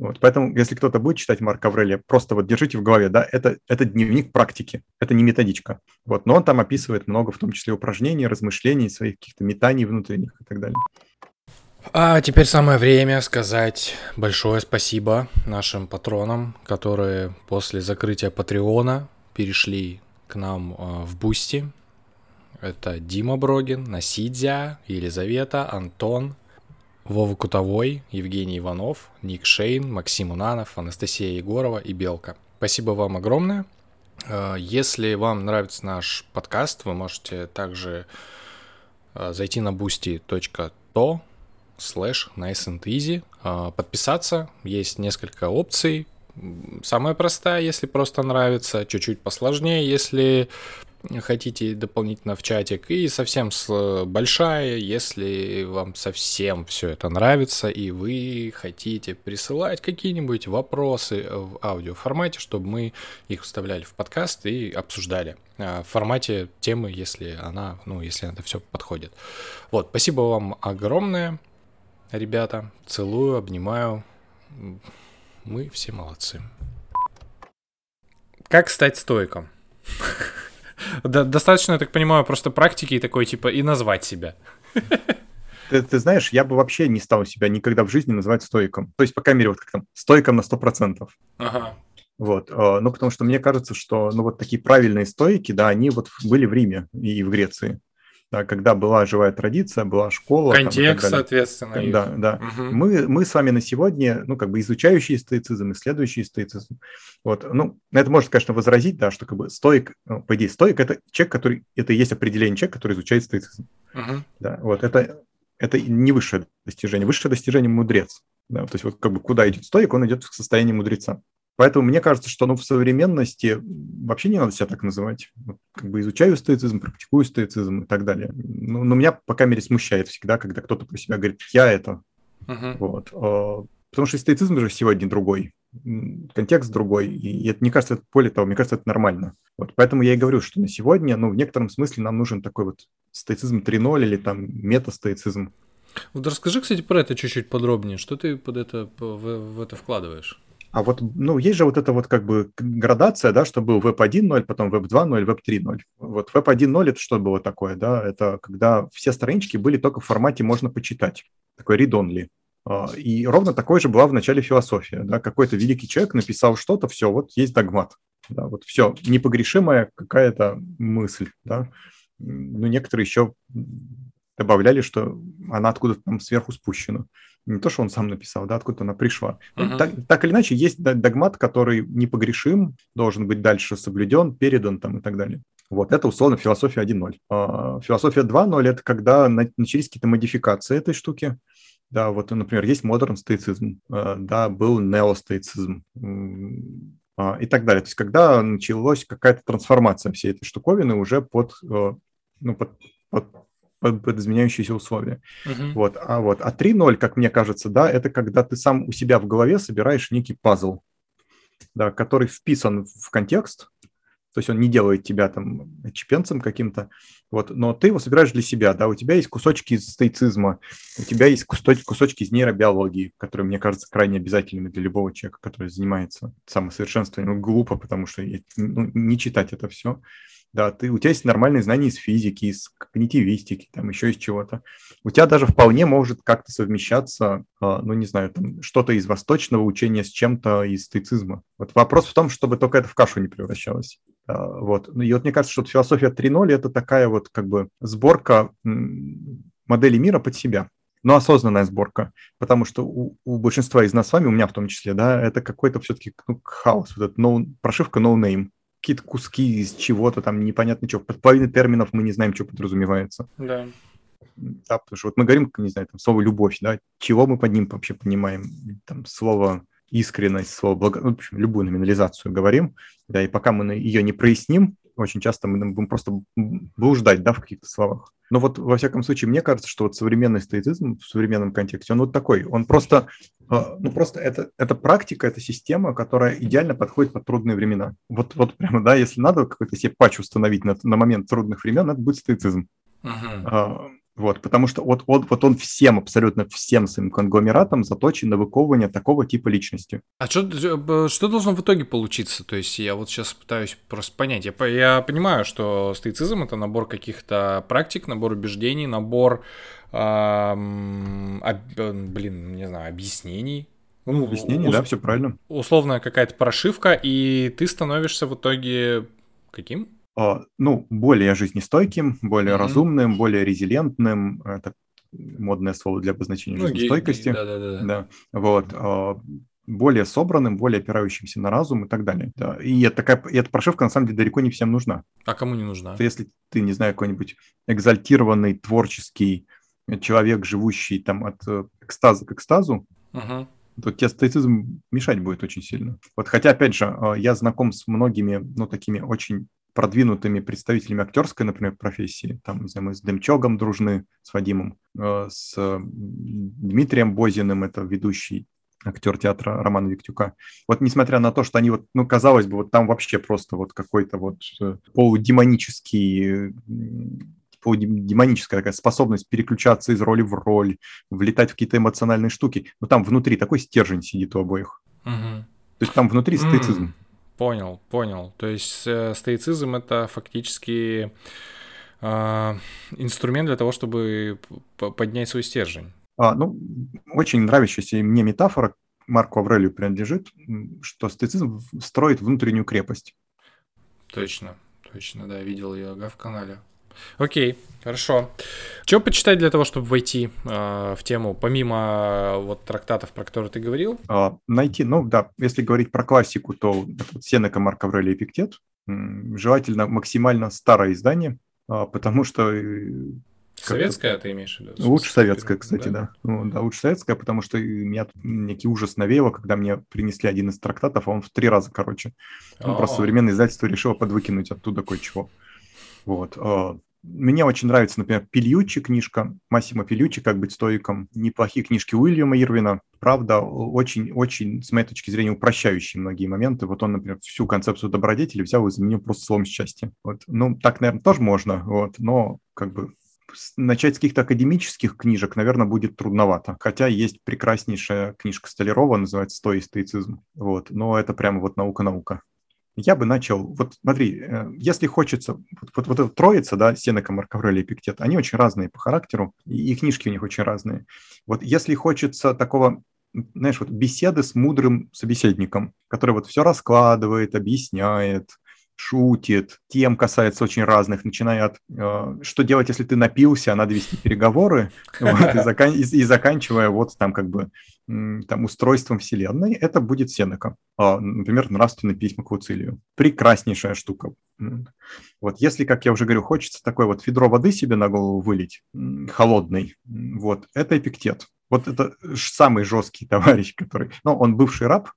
Вот, поэтому, если кто-то будет читать Марка Аврелия, просто вот держите в голове, да, это, это дневник практики, это не методичка. Вот, но он там описывает много, в том числе упражнений, размышлений, своих каких-то метаний внутренних и так далее. А теперь самое время сказать большое спасибо нашим патронам, которые после закрытия Патреона перешли к нам э, в Boosty. Это Дима Брогин, Насидзя, Елизавета, Антон, Вова Кутовой, Евгений Иванов, Ник Шейн, Максим Унанов, Анастасия Егорова и Белка. Спасибо вам огромное. Э, если вам нравится наш подкаст, вы можете также э, зайти на boosty.to slash nice and easy, подписаться. Есть несколько опций Самая простая, если просто нравится, чуть-чуть посложнее, если хотите дополнительно в чатик, и совсем большая, если вам совсем все это нравится, и вы хотите присылать какие-нибудь вопросы в аудиоформате, чтобы мы их вставляли в подкаст и обсуждали а, в формате темы, если она, ну, если это все подходит. Вот, спасибо вам огромное, ребята, целую, обнимаю. Мы все молодцы. Как стать стойком? Достаточно, я так понимаю, просто практики и такой, типа, и назвать себя. Ты, ты знаешь, я бы вообще не стал себя никогда в жизни называть стойком. То есть, по крайней мере, вот как там, стойком на 100%. Ага. Вот, а, ну, потому что мне кажется, что, ну, вот такие правильные стойки, да, они вот были в Риме и в Греции да, когда была живая традиция, была школа. Контекст, там, соответственно. Да, да. Угу. Мы, мы с вами на сегодня, ну, как бы изучающие стоицизм, исследующие стоицизм. Вот, ну, это можно, конечно, возразить, да, что как бы стоик, ну, по идее, стоик – это человек, который, это и есть определение человека, который изучает стоицизм. Угу. Да, вот, это, это не высшее достижение. Высшее достижение – мудрец. Да, то есть вот как бы куда идет стоик, он идет в состояние мудреца. Поэтому мне кажется, что ну, в современности вообще не надо себя так называть. Как бы изучаю стоицизм, практикую стоицизм и так далее. Но, но меня, по крайней мере, смущает всегда, когда кто-то про себя говорит «я это». Uh-huh. Вот. А, потому что стоицизм же сегодня другой, контекст другой, и это, мне кажется, это, более того, мне кажется, это нормально. Вот. Поэтому я и говорю, что на сегодня, ну, в некотором смысле нам нужен такой вот стоицизм 3.0 или там мета-стоицизм. Вот расскажи, кстати, про это чуть-чуть подробнее. Что ты под это, в, в это вкладываешь? А вот, ну, есть же вот эта вот как бы градация, да, что был веб 1.0, потом веб 2.0, веб 3.0. Вот веб 1.0 это что было такое, да? Это когда все странички были только в формате можно почитать, такой read-only. А, и ровно такой же была в начале философия, да? Какой-то великий человек написал что-то, все, вот есть догмат. Да, вот все, непогрешимая какая-то мысль, да. Ну, некоторые еще добавляли, что она откуда-то там сверху спущена. Не то, что он сам написал, да, откуда она пришла. Uh-huh. Так, так или иначе, есть догмат, который непогрешим, должен быть дальше соблюден, передан там и так далее. Вот, это условно философия 1.0. А, философия 2.0 – это когда начались какие-то модификации этой штуки. Да, вот, например, есть модерн стоицизм, а, да, был неостоицизм а, и так далее. То есть когда началась какая-то трансформация всей этой штуковины уже под, э, ну, под, под под, под изменяющиеся условия. Uh-huh. Вот, а вот, а 3.0, как мне кажется, да, это когда ты сам у себя в голове собираешь некий пазл, да, который вписан в контекст, то есть он не делает тебя там чепенцем каким-то, вот, но ты его собираешь для себя, да, у тебя есть кусочки из стоицизма, у тебя есть кусочки, кусочки из нейробиологии, которые, мне кажется, крайне обязательными для любого человека, который занимается самосовершенствованием. Глупо, потому что ну, не читать это все. Да, ты, у тебя есть нормальные знания из физики, из когнитивистики, там еще из чего-то. У тебя даже вполне может как-то совмещаться, а, ну, не знаю, там что-то из восточного учения с чем-то из стоицизма. Вот вопрос в том, чтобы только это в кашу не превращалось. А, вот. Ну, и вот мне кажется, что философия 3.0 – это такая вот как бы сборка модели мира под себя но осознанная сборка, потому что у, у большинства из нас с вами, у меня в том числе, да, это какой-то все-таки ну, хаос, вот эта no, прошивка no name какие-то куски из чего-то там непонятно что. Под половиной терминов мы не знаем, что подразумевается. Да. Да, потому что вот мы говорим, не знаю, там слово «любовь», да, чего мы под ним вообще понимаем? Там слово искренность, слово благо... ну, в общем, любую номинализацию говорим, да, и пока мы ее не проясним, очень часто мы будем просто блуждать, да, в каких-то словах. Но вот, во всяком случае, мне кажется, что вот современный стоицизм в современном контексте, он вот такой, он просто, а, ну просто это, это практика, это система, которая идеально подходит под трудные времена. Вот, вот прямо, да, если надо какой-то себе патч установить на, на момент трудных времен, это будет стоицизм. Uh-huh. Вот, потому что вот, вот, вот он всем, абсолютно всем своим конгломератом заточен на выковывание такого типа личности. А что, что должно в итоге получиться? То есть я вот сейчас пытаюсь просто понять. Я, я понимаю, что стоицизм — это набор каких-то практик, набор убеждений, набор, эм, об, блин, не знаю, объяснений, ну, Объяснение, ус- да, все правильно. Условная какая-то прошивка, и ты становишься в итоге каким? А, ну, более жизнестойким, более mm-hmm. разумным, более резилентным. Это модное слово для обозначения ну, жизнестойкости. Да, да, да. да. Вот. А, более собранным, более опирающимся на разум и так далее. Да. И, это такая, и эта прошивка, на самом деле, далеко не всем нужна. А кому не нужна? Если ты, не знаю, какой-нибудь экзальтированный, творческий человек, живущий там от э, экстаза к экстазу, uh-huh то тебе стоицизм мешать будет очень сильно. Вот хотя, опять же, а, я знаком с многими, ну, такими очень продвинутыми представителями актерской, например, профессии. Там, не знаю, мы с Демчогом дружны, с Вадимом, э, с Дмитрием Бозиным, это ведущий актер театра Романа Виктюка. Вот несмотря на то, что они вот, ну, казалось бы, вот там вообще просто вот какой-то вот э, полудемонический демоническая такая способность переключаться из роли в роль, влетать в какие-то эмоциональные штуки. Но там внутри такой стержень сидит у обоих. Угу. То есть там внутри стоицизм. Mm. Понял, понял. То есть э, стоицизм это фактически э, инструмент для того, чтобы поднять свой стержень. А, ну, очень нравящаяся мне метафора Марку Аврелию принадлежит, что стоицизм строит внутреннюю крепость. Точно, точно, да, видел я в канале. Окей, хорошо. Что почитать для того, чтобы войти э, в тему, помимо э, вот трактатов, про которые ты говорил? А, найти, ну да, если говорить про классику, то вот Сенека, Марк Аврелий Эпиктет. Желательно максимально старое издание, а, потому что э, Советская ты имеешь в виду? Лучше советская, кстати, да. да. Ну, да, лучше советская, потому что меня некий ужас навеяло, когда мне принесли один из трактатов, а он в три раза короче. Ну, просто современное издательство решило подвыкинуть оттуда кое-чего. Вот. Мне очень нравится, например, Пильючи книжка, Массимо Пильючи «Как быть стоиком». Неплохие книжки Уильяма Ирвина. Правда, очень-очень, с моей точки зрения, упрощающие многие моменты. Вот он, например, всю концепцию добродетели взял и заменил просто словом счастья. Вот. Ну, так, наверное, тоже можно, вот, но как бы начать с каких-то академических книжек, наверное, будет трудновато. Хотя есть прекраснейшая книжка Столярова, называется «Стой и стоицизм». Вот. Но это прямо вот наука-наука. Я бы начал, вот смотри, э, если хочется, вот, вот, вот эта троица, да, Сенека, Марк Аврелий, Эпиктет, они очень разные по характеру, и, и книжки у них очень разные. Вот если хочется такого знаешь, вот беседы с мудрым собеседником, который вот все раскладывает, объясняет, шутит, тем касается очень разных, начиная от э, «что делать, если ты напился, а надо вести переговоры», вот, и, закан- и, и заканчивая вот там как бы там устройством Вселенной, это будет Сенека. Э, например, нравственные письма к Луцилию. Прекраснейшая штука. Вот, если, как я уже говорю, хочется такой вот ведро воды себе на голову вылить, холодный, вот, это эпиктет. Вот это самый жесткий товарищ, который... Ну, он бывший раб,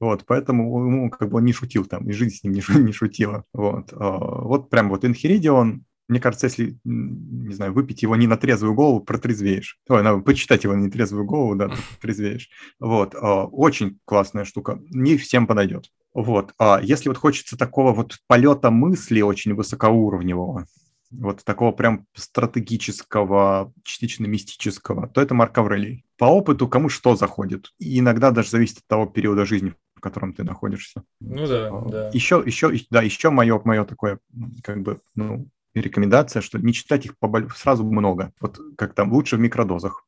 вот, поэтому ему как бы он не шутил там, и жизнь с ним не, не шутила. Вот, а, вот прям вот Инхеридион, мне кажется, если, не знаю, выпить его не на трезвую голову, протрезвеешь. Ой, надо почитать его на нетрезвую голову, да, протрезвеешь. Вот, а, очень классная штука, не всем подойдет. Вот, а если вот хочется такого вот полета мысли очень высокоуровневого, вот такого прям стратегического, частично мистического, то это Марк Аврелий. По опыту кому что заходит. И иногда даже зависит от того периода жизни, в котором ты находишься. Ну да, а, да. Еще, еще, да, еще мое, мое такое, как бы, ну, рекомендация, что не читать их сразу много. Вот как там, лучше в микродозах.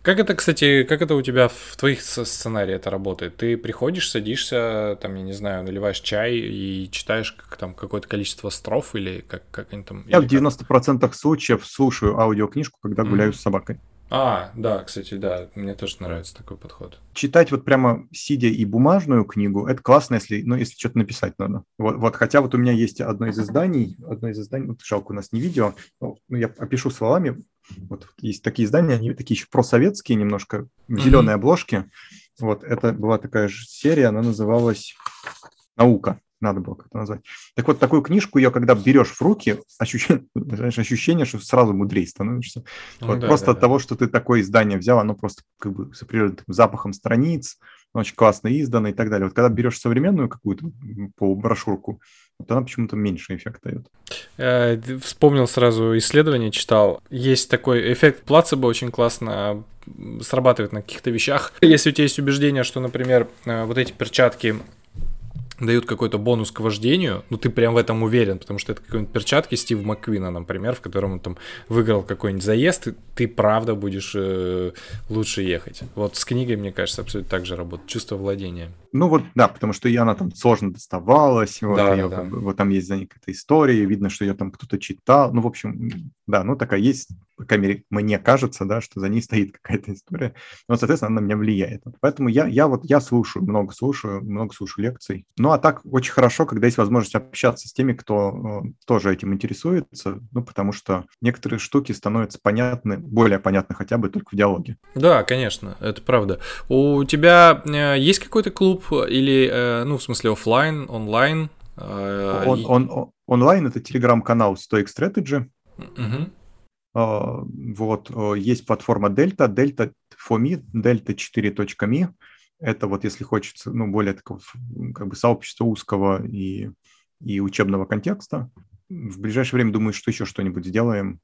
Как это, кстати, как это у тебя в твоих сценариях это работает? Ты приходишь, садишься, там, я не знаю, наливаешь чай и читаешь как, там какое-то количество строф или как, как они там... Я в 90% как? случаев слушаю аудиокнижку, когда гуляю mm. с собакой. А, да, кстати, да, мне тоже нравится такой подход. Читать вот прямо сидя и бумажную книгу, это классно, если, ну, если что-то написать надо. Вот, вот, хотя вот у меня есть одно из изданий, одно из изданий, вот жалко, у нас не видео, ну, я опишу словами, вот есть такие издания, они такие еще просоветские немножко, в зеленой mm-hmm. обложке. Вот, это была такая же серия, она называлась «Наука» надо было как-то назвать. Так вот, такую книжку ее, когда берешь в руки, ощущение, знаешь, ощущение что сразу мудрее становишься. Ну, вот да, просто да, от да. того, что ты такое издание взял, оно просто как бы с запахом страниц, очень классно издано и так далее. Вот когда берешь современную какую-то по брошюрку, вот она почему-то меньше эффект дает. Э, вспомнил сразу исследование, читал. Есть такой эффект плацебо очень классно срабатывает на каких-то вещах. Если у тебя есть убеждение, что, например, э, вот эти перчатки дают какой-то бонус к вождению, ну ты прям в этом уверен, потому что это какие-нибудь перчатки Стива Макквина, например, в котором он там выиграл какой-нибудь заезд, и ты правда будешь э, лучше ехать. Вот с книгой, мне кажется, абсолютно так же работает, чувство владения. Ну вот, да, потому что и она там сложно доставалась, вот, да, ее, да. Вот там есть за ней какая-то история, видно, что ее там кто-то читал, ну, в общем, да, ну такая есть по крайней мере, мне кажется, да, что за ней стоит какая-то история. Но, соответственно, она на меня влияет. Поэтому я, я вот я слушаю, много слушаю, много слушаю лекций. Ну, а так очень хорошо, когда есть возможность общаться с теми, кто э, тоже этим интересуется, ну, потому что некоторые штуки становятся понятны, более понятны хотя бы только в диалоге. Да, конечно, это правда. У тебя э, есть какой-то клуб или, э, ну, в смысле, офлайн, онлайн? Э, он, он, он, онлайн это телеграм-канал Stoic Strategy. Угу. Вот, а, есть платформа Delta, Delta for me, delta4.me. Это вот, если хочется, ну, более такого, как бы, сообщества узкого и, и учебного контекста. В ближайшее время, думаю, что еще что-нибудь сделаем.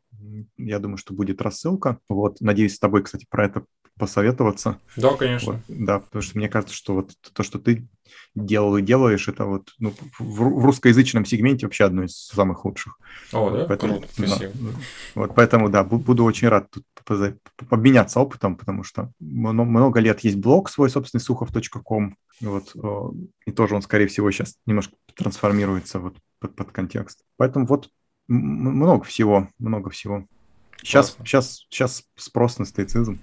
Я думаю, что будет рассылка. Вот, надеюсь, с тобой, кстати, про это посоветоваться. Да, конечно. Вот, да, потому что мне кажется, что вот то, что ты делал и делаешь, это вот ну, в, русскоязычном сегменте вообще одно из самых лучших. О, да? Поэтому, Круто, спасибо. Да, вот поэтому, да, буду очень рад тут обменяться опытом, потому что много лет есть блог свой, собственный, сухов.ком, вот, и тоже он, скорее всего, сейчас немножко трансформируется вот под, под контекст. Поэтому вот много всего, много всего. Сейчас, сейчас, сейчас спрос на стоицизм.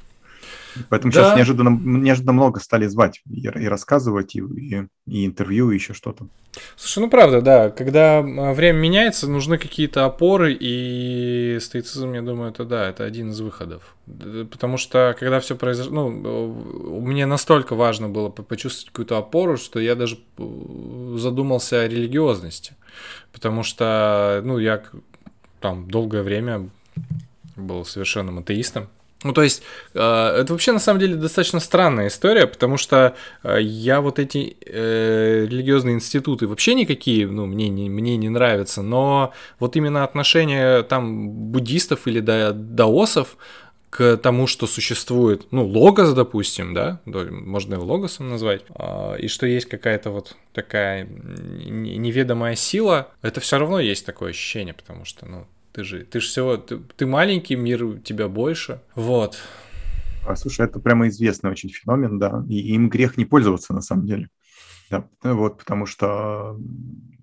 Поэтому да. сейчас неожиданно, неожиданно много стали звать и, и рассказывать, и, и, и интервью, и еще что-то. Слушай, ну правда, да. Когда а, время меняется, нужны какие-то опоры, и стоицизм, я думаю, это да, это один из выходов. Потому что когда все произошло, ну, мне настолько важно было почувствовать какую-то опору, что я даже э, задумался о религиозности. Потому что, ну, я там долгое время был совершенным атеистом, Ну, то есть, э, это вообще на самом деле достаточно странная история, потому что э, я вот эти э, религиозные институты вообще никакие, ну, мне не, мне не нравятся, но вот именно отношение там буддистов или да, даосов к тому, что существует, ну, логос, допустим, да, можно его логосом назвать, а, и что есть какая-то вот такая неведомая сила, это все равно есть такое ощущение, потому что, ну, ты же, ты же всего, ты, ты маленький, мир у тебя больше. Вот. А, слушай, это прямо известный очень феномен, да, и им грех не пользоваться на самом деле. Да, вот, потому что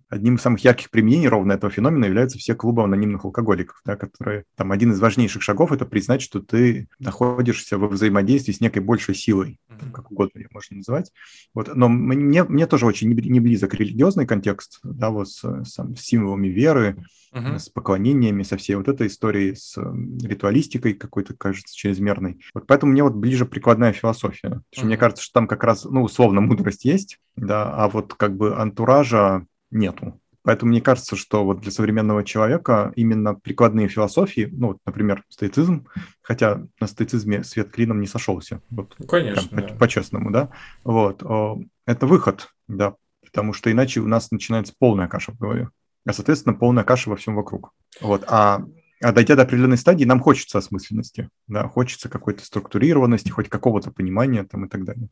одним из самых ярких применений ровно этого феномена являются все клубы анонимных алкоголиков, да, которые там один из важнейших шагов это признать, что ты находишься во взаимодействии с некой большей силой, там, как угодно ее можно называть. Вот, но мне, мне тоже очень не близок религиозный контекст, да, вот с, с, с символами веры, uh-huh. с поклонениями, со всей вот этой историей, с ритуалистикой какой-то, кажется, чрезмерной. Вот поэтому мне вот ближе прикладная философия. Потому что мне кажется, что там как раз, ну, условно, мудрость есть, да, а вот как бы антуража нету. Поэтому мне кажется, что вот для современного человека именно прикладные философии, ну, вот, например, стоицизм, хотя на стоицизме свет клином не сошелся, вот, ну, Конечно, прям, да. по-честному, да, вот, это выход, да, потому что иначе у нас начинается полная каша в голове, а, соответственно, полная каша во всем вокруг. Вот, а а дойдя до определенной стадии, нам хочется осмысленности, да, хочется какой-то структурированности, хоть какого-то понимания там и так далее.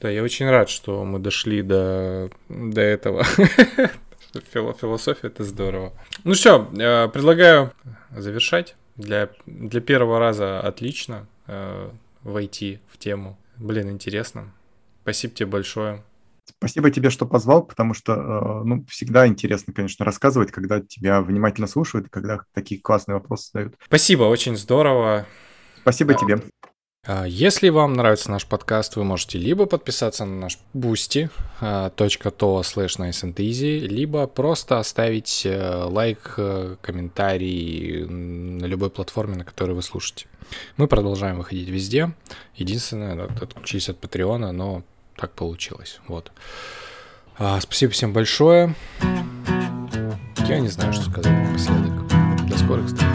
Да, я очень рад, что мы дошли до, до этого. Философия — это здорово. Ну что, э, предлагаю завершать. Для, для первого раза отлично э, войти в тему. Блин, интересно. Спасибо тебе большое. Спасибо тебе, что позвал, потому что э, ну, всегда интересно, конечно, рассказывать, когда тебя внимательно слушают, когда такие классные вопросы задают. Спасибо, очень здорово. Спасибо тебе. А, если вам нравится наш подкаст, вы можете либо подписаться на наш boosty.to slash niceandeasy, либо просто оставить э, лайк, э, комментарий на любой платформе, на которой вы слушаете. Мы продолжаем выходить везде. Единственное, отключились от Патреона, но так получилось. Вот. А, спасибо всем большое. Я не знаю, что сказать напоследок. До скорых встреч.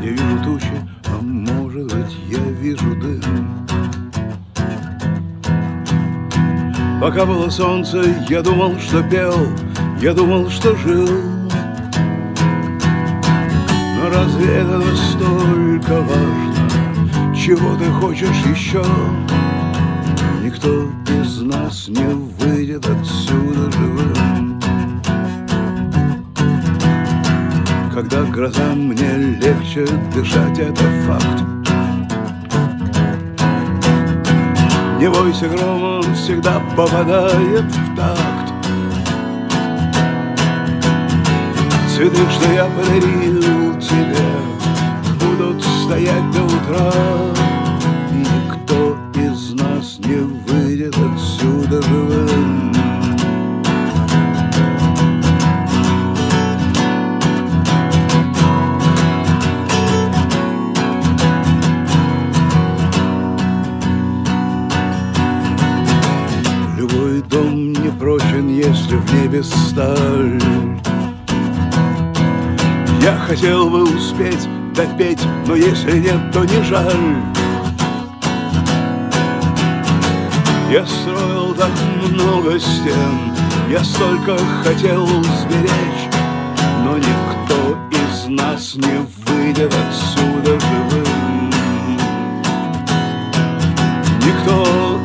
Я вижу тучи, а может я вижу дым. Пока было солнце, я думал, что пел, я думал, что жил разве это настолько важно? Чего ты хочешь еще? Никто из нас не выйдет отсюда живым Когда гроза мне легче дышать, это факт Не бойся грома, он всегда попадает в такт Цветы, что я подарил тебе Будут стоять до утра. Никто из нас не выйдет отсюда живым. Любой дом не прочен, если в небе сталь хотел бы успеть допеть, но если нет, то не жаль. Я строил так много стен, я столько хотел сберечь, но никто из нас не выйдет отсюда живым. Никто